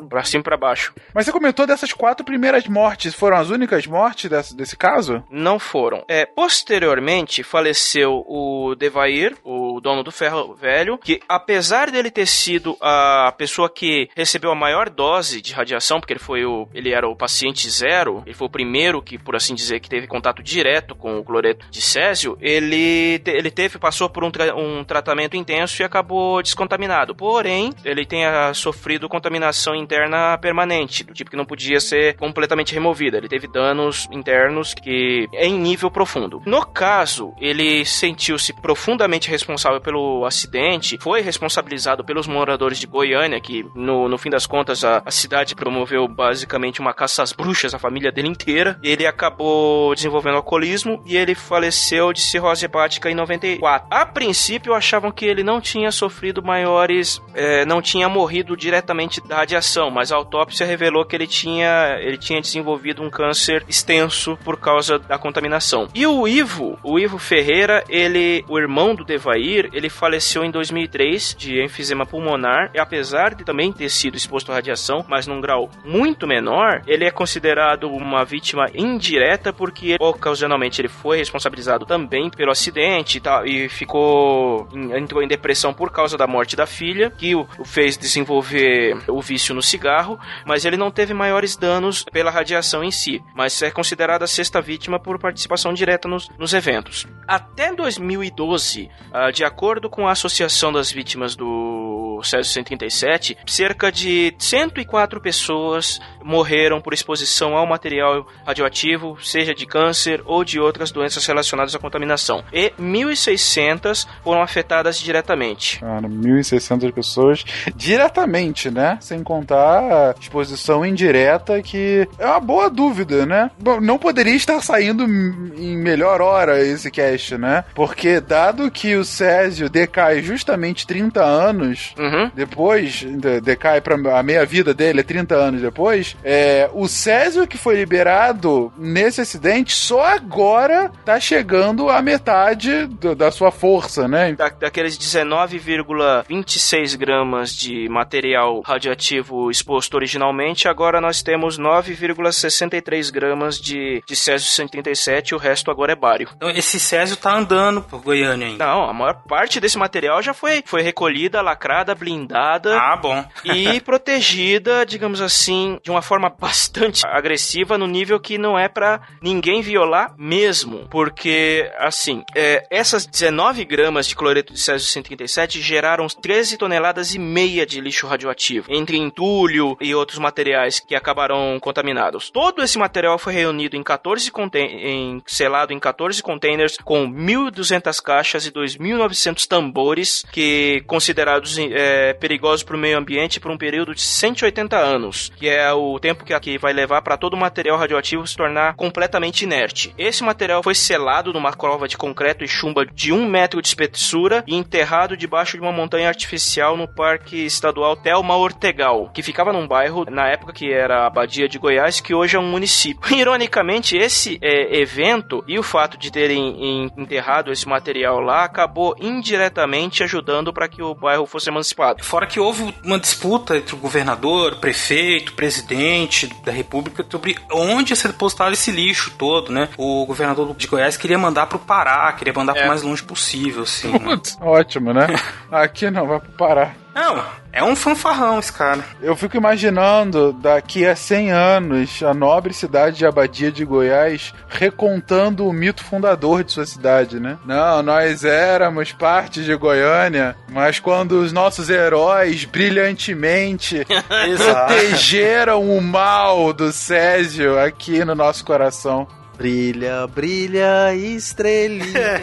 pra cima e pra baixo. Mas você comentou dessas quatro primeiras mortes, foram as únicas mortes desse, desse caso? Não foram. É, posteriormente, faleceu o Devair, o dono do ferro velho, que apesar dele ter sido a pessoa que recebeu a maior dose de radiação, porque ele foi o, ele era o paciente zero, ele foi o primeiro que, por assim dizer, que teve contato direto com o cloreto de césio, ele, te- ele teve, passou por um, tra- um tratamento intenso e acabou descontaminado. Porém, ele tenha sofrido contaminação interna permanente, do tipo que não podia ser completamente removida. Ele teve danos internos que é em nível profundo. No caso, ele sentiu-se profundamente responsável pelo acidente, foi responsabilizado pelos moradores de Goiânia, que no, no fim das contas a, a cidade promoveu basicamente uma caça às bruxas, a família dele inteira. Ele acabou desenvolvendo alcoolismo e ele faleceu de cirrose hepática em 94. A princípio achavam que ele não tinha sofrido maiores, eh, não tinha morrido diretamente da radiação, mas a autópsia revelou que ele tinha, ele tinha desenvolvido um câncer extenso por causa da contaminação. E o Ivo, o Ivo Ferreira, ele, o irmão do Devair, ele faleceu em 2003 de enfisema pulmonar e apesar de também ter sido exposto à radiação, mas num grau muito menor, ele é considerado uma vítima indireta porque ocasionalmente ele foi responsabilizado também pelo acidente e, tal, e ficou entrou em depressão por causa da morte da filha, que o, o fez desenvolver o vício no cigarro, mas ele não teve maiores danos pela radiação em si, mas é considerada a sexta vítima por participação direta nos, nos eventos. Até 2012, ah, de acordo com a Associação das Vítimas do Césio 137, cerca de 104 pessoas morreram por exposição ao material radioativo, seja de câncer ou de outras doenças relacionadas à contaminação. E 1.600 foram afetadas diretamente. Cara, 1.600 pessoas diretamente, né? Sem contar a exposição indireta, que é uma boa dúvida, né? Não poderia estar saindo em melhor hora esse cast, né? Porque dado que o Césio decai justamente 30 anos Uhum. depois, de- decai pra a meia vida dele, é 30 anos depois, é, o Césio que foi liberado nesse acidente só agora tá chegando à metade do- da sua força, né? Da, daqueles 19,26 gramas de material radioativo exposto originalmente, agora nós temos 9,63 gramas de, de Césio 137 o resto agora é bário. Então esse Césio tá andando por Goiânia ainda. Não, a maior parte desse material já foi, foi recolhida, lacrada, blindada Ah, bom. e protegida, digamos assim, de uma forma bastante agressiva, no nível que não é pra ninguém violar mesmo. Porque, assim, é, essas 19 gramas de cloreto de Césio 137 geraram 13 toneladas e meia de lixo radioativo, entre entulho e outros materiais que acabaram contaminados. Todo esse material foi reunido em 14 conten em, selado em 14 containers com 1.200 caixas e 2.900 tambores que considerados é, perigosos para o meio ambiente por um período de 180 anos, que é o tempo que aqui vai levar para todo o material radioativo se tornar completamente inerte. Esse material foi selado numa cova de concreto e chumbo de um metro de espessura e enterrado debaixo de uma montanha artificial no Parque Estadual Telma Ortegal, que ficava num bairro na época que era a Abadia de Goiás, que hoje é um município. Ironicamente, esse é, evento e o fato de terem em- enterrado esse material lá acabou indiretamente ajudando para que o bairro fosse emancipado. Fora que houve uma disputa entre o governador, prefeito, presidente da república sobre onde ia ser depositado esse lixo todo, né? O governador de Goiás queria mandar pro Pará, queria mandar pro mais longe possível, assim. né? Putz, ótimo, né? Aqui não, vai pro Pará. Não, é um fanfarrão esse cara. Eu fico imaginando daqui a 100 anos a nobre cidade de Abadia de Goiás recontando o mito fundador de sua cidade, né? Não, nós éramos parte de Goiânia, mas quando os nossos heróis brilhantemente protegeram o mal do Césio aqui no nosso coração. Brilha, brilha, estrelinha.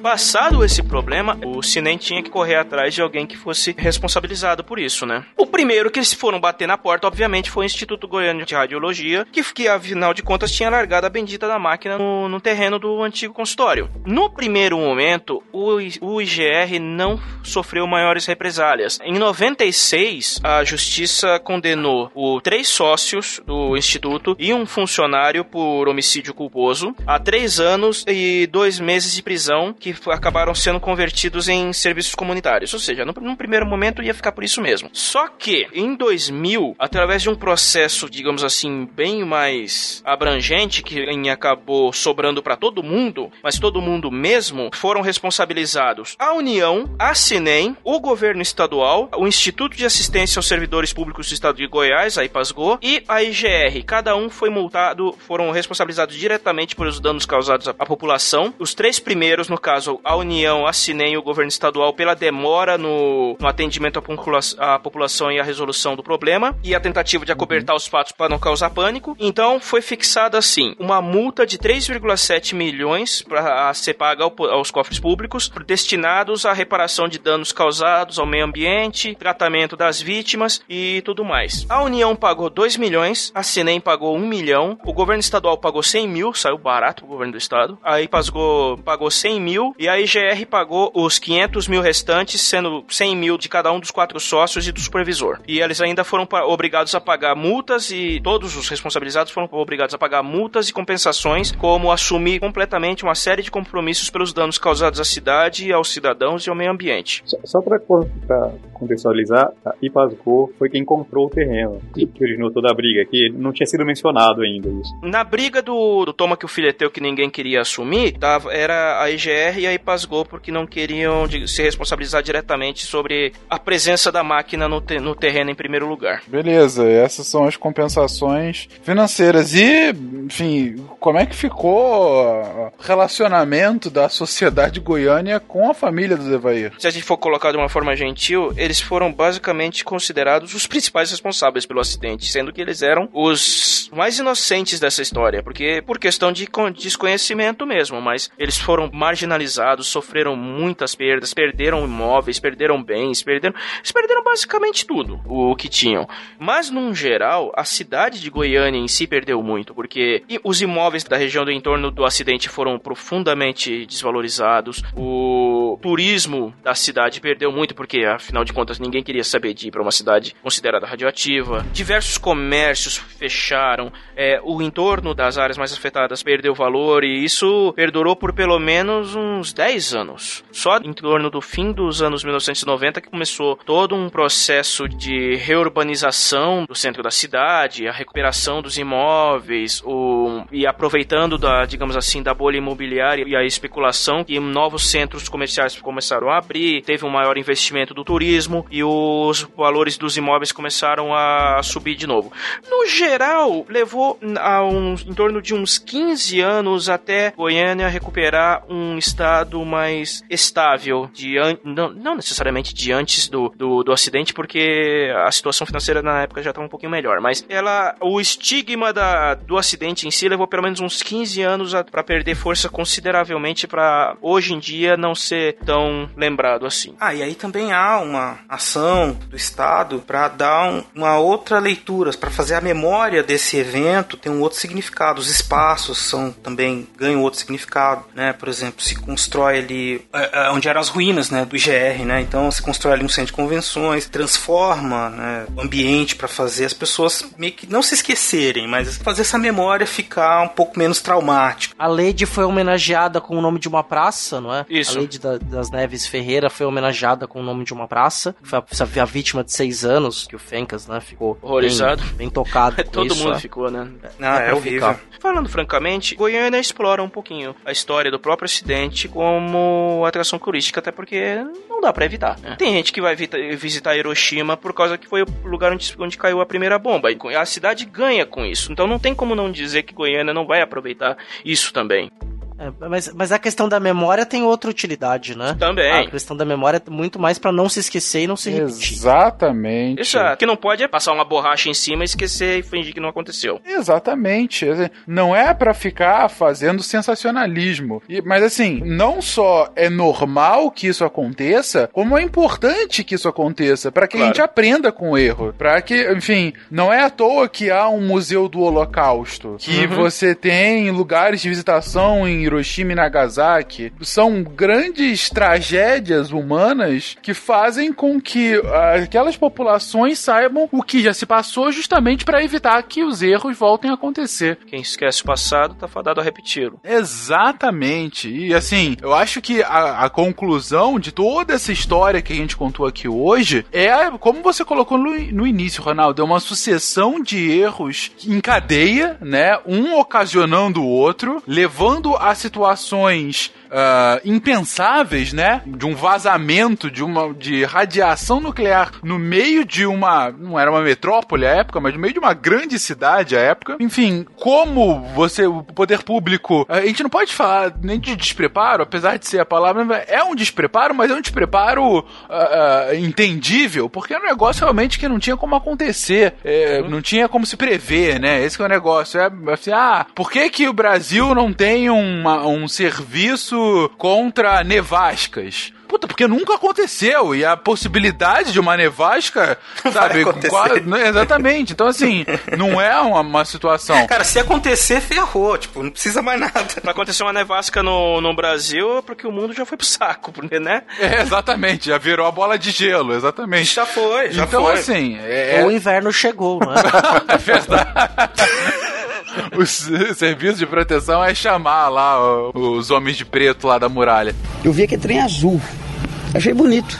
Passado esse problema, o Cinem tinha que correr atrás de alguém que fosse responsabilizado por isso, né? O primeiro que eles foram bater na porta, obviamente, foi o Instituto Goiano de Radiologia, que, que afinal de contas tinha largado a bendita da máquina no, no terreno do antigo consultório. No primeiro momento, o, o IGR não sofreu maiores represálias. Em 96, a justiça condenou o três sócios do instituto e um funcionário por homicídio culposo a três anos e dois meses de prisão que f- acabaram sendo convertidos em serviços comunitários. Ou seja, num primeiro momento ia ficar por isso mesmo. Só que em 2000, através de um processo, digamos assim, bem mais abrangente que acabou sobrando para todo mundo, mas todo mundo mesmo, foram responsabilizados a União, a Cinem, o governo estadual, o Instituto de Assistência aos Servidores Públicos do Estado de Goiás, a IPASGO, e a IGR. Cada um foi multado, foram responsabilizados diretamente por os danos causados à população. Os três primeiros, no caso, a União, a e o governo estadual, pela demora no, no atendimento à, à população e à resolução do problema, e a tentativa de acobertar os fatos para não causar pânico. Então, foi fixada assim, uma multa de 3,7 milhões para ser paga ao- aos cofres públicos, destinados à reparação de danos causados ao meio ambiente, tratamento das vítimas e tudo mais. A União pagou 2 milhões, a Cinem pagou 1 milhão, o governo estadual pagou 100 mil, saiu barato o governo do estado, a IPASGO pagou 100 mil mil e a IGR pagou os 500 mil restantes, sendo 100 mil de cada um dos quatro sócios e do supervisor. E eles ainda foram obrigados a pagar multas e todos os responsabilizados foram obrigados a pagar multas e compensações, como assumir completamente uma série de compromissos pelos danos causados à cidade, aos cidadãos e ao meio ambiente. Só, só para contextualizar, a Ipasgo foi quem comprou o terreno que originou toda a briga, que não tinha sido mencionado ainda isso. Na briga do, do Toma que o fileteu que ninguém queria assumir, tava, era a IGR e a Ipasgo porque não queriam se responsabilizar diretamente sobre a presença da máquina no, te, no terreno em primeiro lugar. Beleza, essas são as compensações financeiras. E, enfim, como é que ficou o relacionamento da sociedade goiânia com a família do Evair? Se a gente for colocar de uma forma gentil, eles foram basicamente considerados os principais responsáveis pelo acidente, sendo que eles eram os mais inocentes dessa história, porque por questão de desconhecimento mesmo, mas eles foram marginalizados, sofreram muitas perdas, perderam imóveis, perderam bens, perderam, eles perderam basicamente tudo o que tinham. Mas num geral, a cidade de Goiânia em si perdeu muito, porque os imóveis da região do entorno do acidente foram profundamente desvalorizados. O turismo da cidade perdeu muito porque afinal de contas ninguém queria saber de ir para uma cidade considerada radioativa. Diversos comércios fecharam, é, o entorno das áreas mais afetadas perdeu valor e isso perdurou por pelo menos uns 10 anos. Só em torno do fim dos anos 1990 que começou todo um processo de reurbanização do centro da cidade, a recuperação dos imóveis, o, e aproveitando da, digamos assim, da bolha imobiliária e a especulação, que novos centros comerciais começaram a abrir, teve um maior investimento do turismo e os valores dos imóveis começaram a subir de novo. No geral, levou a um, em torno de uns 15 anos até Goiânia recuperar um estado mais estável, de não, não necessariamente de antes do, do, do acidente, porque a situação financeira na época já estava um pouquinho melhor, mas ela, o estigma da, do acidente em si levou pelo menos uns 15 anos para perder força consideravelmente para hoje em dia não ser tão lembrado assim. Ah, e aí também há uma ação do Estado para dar um, uma outra leitura, para fazer a memória desse evento ter um outro significado. Os espaços são também ganham outro significado, né? Por exemplo, se constrói ali é, é, onde eram as ruínas, né, do IGR, né? Então se constrói ali um centro de convenções, transforma né, o ambiente para fazer as pessoas meio que não se esquecerem, mas fazer essa memória ficar um pouco menos traumática. A Lady foi homenageada com o nome de uma praça, não é? Isso. A Lady da, das Neves Ferreira foi homenageada com o nome de uma praça. Foi a, a vítima de seis anos, que o Fencas, né, ficou horrorizado, bem, bem tocado. Todo isso, mundo é. ficou, né? Não, é, é horrível. Falando francamente, Goiânia explora um pouquinho a história do próprio acidente como atração turística, até porque não dá para evitar. Né? Tem gente que vai visitar Hiroshima por causa que foi o lugar onde, onde caiu a primeira bomba. E a cidade ganha com isso. Então não tem como não dizer que Goiânia não vai aproveitar isso também. É, mas, mas a questão da memória tem outra utilidade, né? Também. A questão da memória é muito mais para não se esquecer e não se repetir. Exatamente. Exato. O que não pode é passar uma borracha em cima, esquecer e fingir que não aconteceu. Exatamente. Não é para ficar fazendo sensacionalismo. E, mas assim, não só é normal que isso aconteça, como é importante que isso aconteça para que claro. a gente aprenda com o erro. Para que, enfim, não é à toa que há um museu do Holocausto, que uhum. você tem lugares de visitação em Hiroshima e Nagasaki são grandes tragédias humanas que fazem com que uh, aquelas populações saibam o que já se passou justamente para evitar que os erros voltem a acontecer. Quem esquece o passado tá fadado a repeti-lo. Exatamente. E assim, eu acho que a, a, conclusão de toda essa história que a gente contou aqui hoje é, como você colocou no, no início, Ronaldo, é uma sucessão de erros em cadeia, né? Um ocasionando o outro, levando a situações uh, impensáveis, né? De um vazamento de uma de radiação nuclear no meio de uma não era uma metrópole à época, mas no meio de uma grande cidade à época. Enfim, como você o poder público, a gente não pode falar nem de despreparo, apesar de ser a palavra é um despreparo, mas é um despreparo uh, uh, entendível, porque é um negócio realmente que não tinha como acontecer, é, não tinha como se prever, né? Esse é o negócio. É assim, ah, por que que o Brasil não tem uma, um serviço contra nevascas? puta, porque nunca aconteceu. E a possibilidade de uma nevasca, sabe? quase- né, exatamente. Então, assim, não é uma, uma situação. Cara, se acontecer, ferrou. Tipo, não precisa mais nada. Pra acontecer uma nevasca no, no Brasil é porque o mundo já foi pro saco, né? É, exatamente, já virou a bola de gelo, exatamente. Já foi, já então, foi. assim, é, O inverno chegou, né? é verdade. O serviço de proteção é chamar lá os homens de preto lá da muralha. Eu vi aquele trem azul. Achei bonito.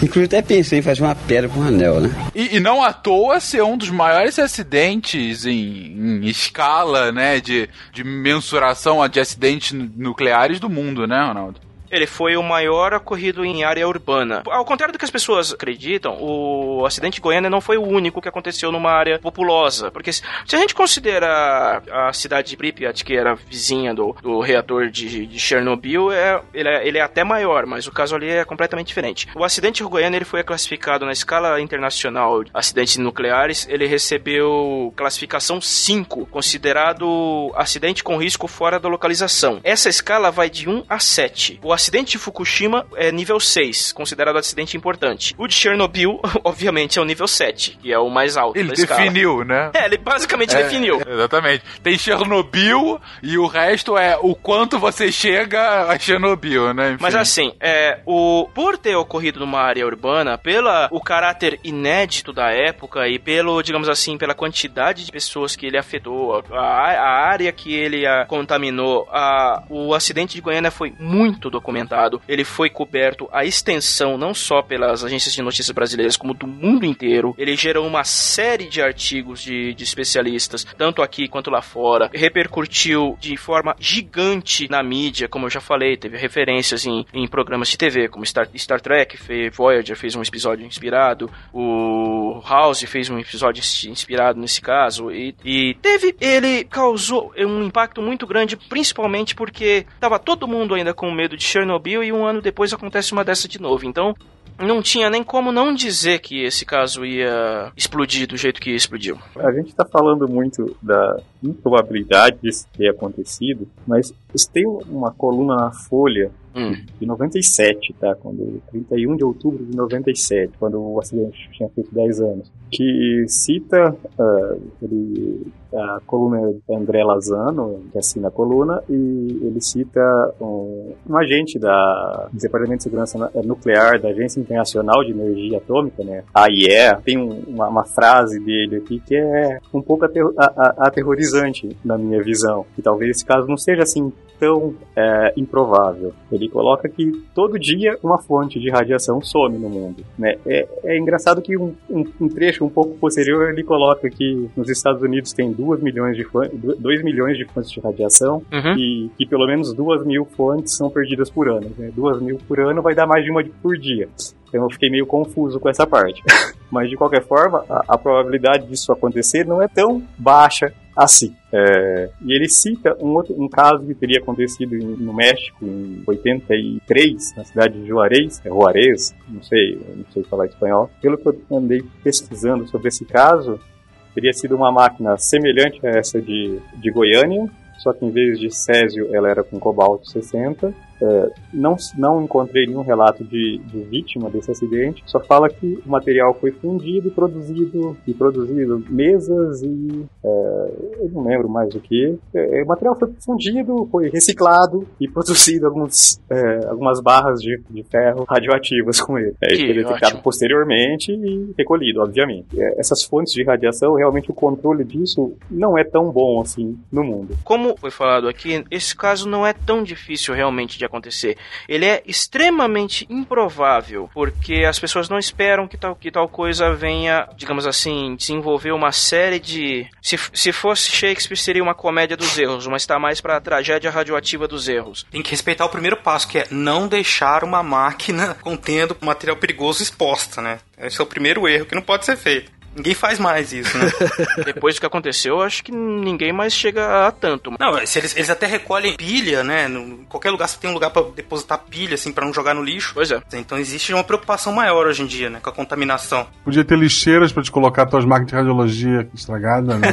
Inclusive até pensei em fazer uma pedra com um anel, né? E, e não à toa ser um dos maiores acidentes em, em escala, né, de, de mensuração de acidentes nu- nucleares do mundo, né, Ronaldo? Ele foi o maior ocorrido em área urbana. Ao contrário do que as pessoas acreditam, o acidente de Goiânia não foi o único que aconteceu numa área populosa. Porque se, a gente considera a cidade de Pripyat, que era vizinha do, do reator de, de Chernobyl, é, ele, é, ele é até maior, mas o caso ali é completamente diferente. O acidente de Goiânia ele foi classificado na escala internacional de acidentes nucleares, ele recebeu classificação 5, considerado acidente com risco fora da localização. Essa escala vai de 1 a 7. O acidente de Fukushima é nível 6, considerado acidente importante. O de Chernobyl, obviamente, é o nível 7, que é o mais alto Ele definiu, né? É, ele basicamente É, definiu. Exatamente. Tem Chernobyl e o resto é o quanto você chega a Chernobyl, né? Enfim. Mas assim, é, o, por ter ocorrido numa área urbana, pela o caráter inédito da época e pelo, digamos assim, pela quantidade de pessoas que ele afetou, a, a área que ele a, contaminou, a, o acidente de Goiânia foi muito documentado. Ele foi coberto a extensão não só pelas agências de notícias brasileiras, como do mundo inteiro. Ele gerou uma série de artigos de, de especialistas, tanto aqui quanto lá fora. Repercutiu de forma gigante na mídia, como eu já falei, teve referências em, em programas de TV, como Star, Star Trek, fe- Voyager fez um episódio inspirado, o House fez um episódio ins- inspirado nesse caso, e, e teve, ele causou um impacto muito grande, principalmente porque tava todo mundo ainda com medo de Chernobyl e um ano depois acontece uma dessa de novo. Então, não tinha nem como não dizer que esse caso ia explodir do jeito que explodiu. A gente está falando muito da improbabilidade disso ter acontecido, mas tem uma coluna na Folha Hum. de 97, tá? Quando 31 de outubro de 97, quando o acidente tinha feito 10 anos, que cita ah, ele, a coluna do André Lazano, que assina a coluna, e ele cita um, um agente da Departamento de Segurança Na- Nuclear da Agência Internacional de Energia Atômica, né? AIE, tem um- uma, uma frase dele aqui que é um pouco a- a- aterrorizante na minha visão, que talvez esse caso não seja assim tão é, improvável. Ele coloca que todo dia uma fonte de radiação some no mundo. Né? É, é engraçado que um, um- um trecho um pouco posterior ele coloca que nos Estados Unidos tem 2 milhões de, fon- 2 milhões de fontes de radiação Uhum. e que pelo menos 2 mil fontes são perdidas por ano. Né? 2 mil por ano vai dar mais de uma por dia. Então eu fiquei meio confuso com essa parte. Mas de qualquer forma, a, a probabilidade disso acontecer não é tão baixa assim. É, e ele cita um, outro, um caso que teria acontecido em- no México em 83, na cidade de Juarez, é Juarez, não sei, não sei falar espanhol. Pelo que eu andei pesquisando sobre esse caso, teria sido uma máquina semelhante a essa de, de Goiânia, só que em vez de césio ela era com cobalto 60. É, não, não encontrei nenhum relato de, de vítima desse acidente, só fala que o material foi fundido e produzido, e produzido mesas e é, eu não lembro mais o que. É, o material foi fundido, foi reciclado e produzido alguns, algumas barras de, de ferro radioativas com ele. É, foi detectado posteriormente e recolhido, obviamente. Essas fontes de radiação, realmente o controle disso não é tão bom assim no mundo. Como foi falado aqui, esse caso não é tão difícil realmente de acontecer. Ele é extremamente improvável, porque as pessoas não esperam que tal, que tal coisa venha, digamos assim, desenvolver uma série de. Se, se fosse Shakespeare, seria uma comédia dos erros, mas está mais para a tragédia radioativa dos erros. Tem que respeitar o primeiro passo, que é não deixar uma máquina contendo material perigoso exposta, né? Esse é o primeiro erro que não pode ser feito. Ninguém faz mais isso, né? Depois do que aconteceu, acho que ninguém mais chega a tanto. Não, se eles, eles até recolhem pilha, né? No, em qualquer lugar você tem um lugar pra depositar pilha, assim, pra não jogar no lixo. Pois é. Então existe uma preocupação maior hoje em dia, né? Com a contaminação. Podia ter lixeiras pra te colocar tuas máquinas de radiologia estragadas, né?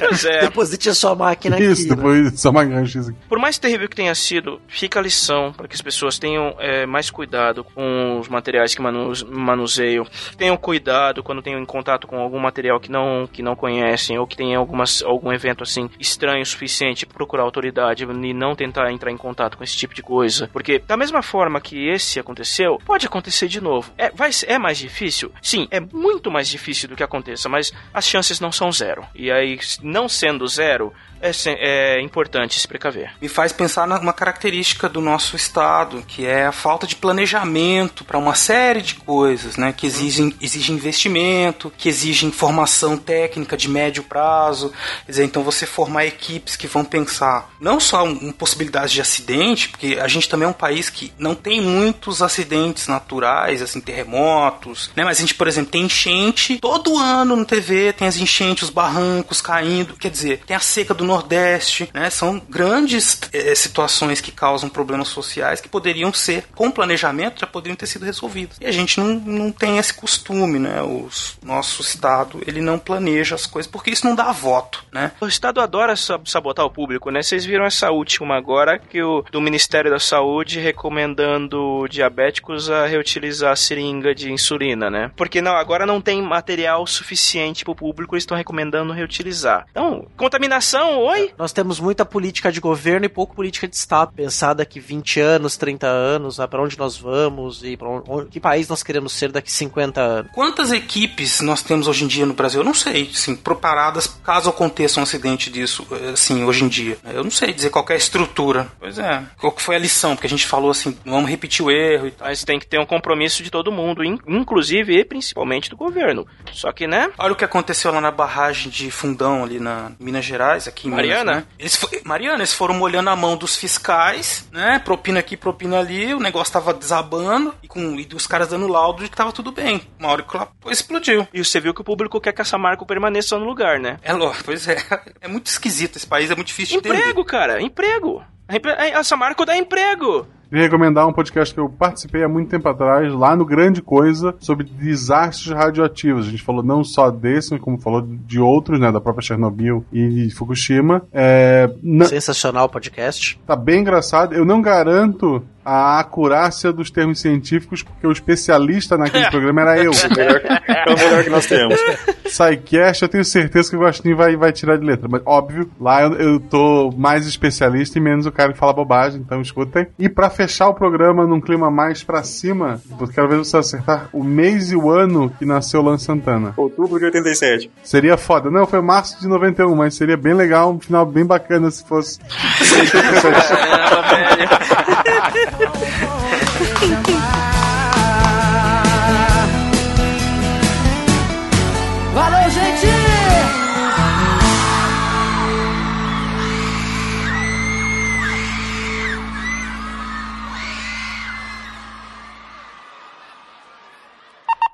Pois é. Deposite a sua máquina Isso, aqui. né? depois só máquina X aqui. Por mais terrível que tenha sido, fica a lição para que as pessoas tenham é, mais cuidado com os materiais que manu manuseiam. Tenham cuidado quando tenham em contato com algum material que não, que não conhecem ou que tenha algumas, algum evento assim estranho o suficiente procurar autoridade e não tentar entrar em contato com esse tipo de coisa. Porque da mesma forma que esse aconteceu, pode acontecer de novo. É, vai, é mais difícil? Sim, é muito mais difícil do que aconteça, mas as chances não são zero. E aí, não sendo zero, é, é importante se precaver. Me faz pensar numa característica do nosso estado, que é a falta de planejamento para uma série de coisas, né? Que exigem, exigem investimento, que exigem formação técnica de médio prazo. Quer dizer, então você formar equipes que vão pensar não só em possibilidades de acidente, porque a gente também é um país que não tem muitos acidentes naturais, assim, terremotos, né? Mas a gente, por exemplo, tem enchente todo ano no TV, tem as enchentes, os barrancos caindo, quer dizer, tem a seca do Nordeste, né? São grandes eh, situações que causam problemas sociais que poderiam ser, com planejamento, já poderiam ter sido resolvidos. E a gente não, não tem esse costume, né? O nosso Estado, ele não planeja as coisas, porque isso não dá voto, né? O Estado adora sa- sabotar o público, né? Vocês viram essa última agora, que o do Ministério da Saúde recomendando diabéticos a reutilizar a seringa de insulina, né? Porque não, agora não tem material suficiente pro público, eles estão recomendando reutilizar. Então, contaminação, oi? Nós temos muita política de governo e pouco política de Estado. Pensar daqui 20 anos, 30 anos, para onde nós vamos e pra onde, que país nós queremos ser daqui 50 anos. Quantas equipes nós temos hoje em dia no Brasil? Eu não sei, assim, preparadas caso aconteça um acidente disso, assim, hoje em dia. Eu não sei dizer qual que é a estrutura. Pois é. Qual que foi a lição? Porque a gente falou assim, vamos repetir o erro e tal. Mas tem que ter um compromisso de todo mundo, in- inclusive e principalmente do governo. Só que, né? Olha o que aconteceu lá na barragem de Fundão, ali na Minas Gerais, aqui em Mariana? Minas, né? Eles Mariana, eles foram molhando a mão dos fiscais, né? Propina aqui, propina ali, o negócio tava desabando e, com, e os caras dando laudo de que tava tudo bem. Uma hora que lá explodiu. E você viu que o público quer que essa marca permaneça no lugar, né? É lógico, pois é. É muito esquisito esse país, é muito difícil de entender. Emprego, cara, emprego. Essa marca dá emprego. Queria recomendar um podcast que eu participei há muito tempo atrás, lá no Grande Coisa, sobre desastres radioativos. A gente falou não só desse, como falou de outros, né, da própria Chernobyl e Fukushima. É, na- Sensacional podcast. Tá bem engraçado. Eu não garanto a acurácia dos termos científicos, porque o especialista naquele programa era eu. É o melhor, é o melhor que nós temos. Psycast, eu tenho certeza que o Gostinho vai, vai tirar de letra. Mas, óbvio, lá eu, eu tô mais especialista e menos o cara que fala bobagem, então escutem. E pra fechar o programa num clima mais pra cima, eu quero ver você acertar o mês e o ano que nasceu o Lan Santana. Outubro de 87. Seria foda. Não, foi março de 91, mas seria bem legal, um final bem bacana se fosse. Caramba, velho. oh.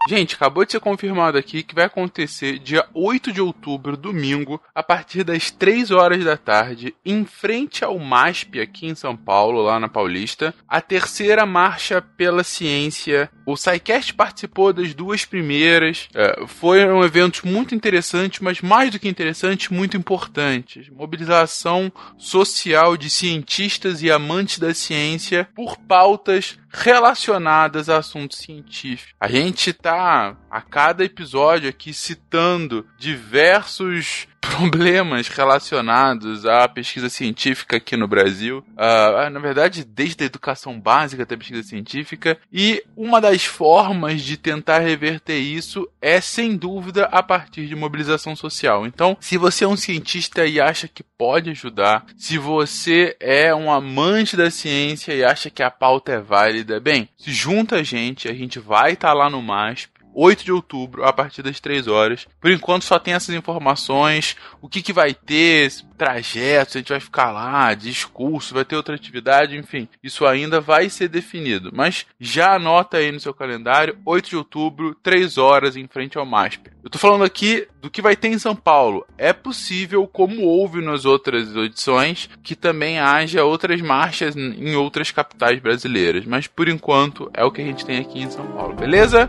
Gente, acabou de ser confirmado aqui que vai acontecer dia 8 de outubro, domingo, a partir das 3 horas da tarde, em frente ao MASP aqui em São Paulo, lá na Paulista, a terceira marcha pela ciência. O SciCast participou das duas primeiras. É, foram eventos muito interessantes, mas mais do que interessantes, muito importantes. Mobilização social de cientistas e amantes da ciência por pautas relacionadas a assuntos científicos. A gente tá a cada episódio aqui citando diversos problemas relacionados à pesquisa científica aqui no Brasil. Ah, na verdade, desde a educação básica até a pesquisa científica. E uma das formas de tentar reverter isso é, sem dúvida, a partir de mobilização social. Então, se você é um cientista e acha que pode ajudar, se você é um amante da ciência e acha que a pauta é válida, bem, se junta a gente, a gente vai estar lá no MASP 8 de outubro, a partir das 3 horas. Por enquanto só tem essas informações, o que, que vai ter, trajetos, a gente vai ficar lá, discurso, vai ter outra atividade, enfim. Isso ainda vai ser definido. Mas já anota aí no seu calendário, 8 de outubro, 3 horas em frente ao MASP. Eu tô falando aqui do que vai ter em São Paulo. É possível, como houve nas outras edições, que também haja outras marchas em outras capitais brasileiras. Mas por enquanto é o que a gente tem aqui em São Paulo, beleza?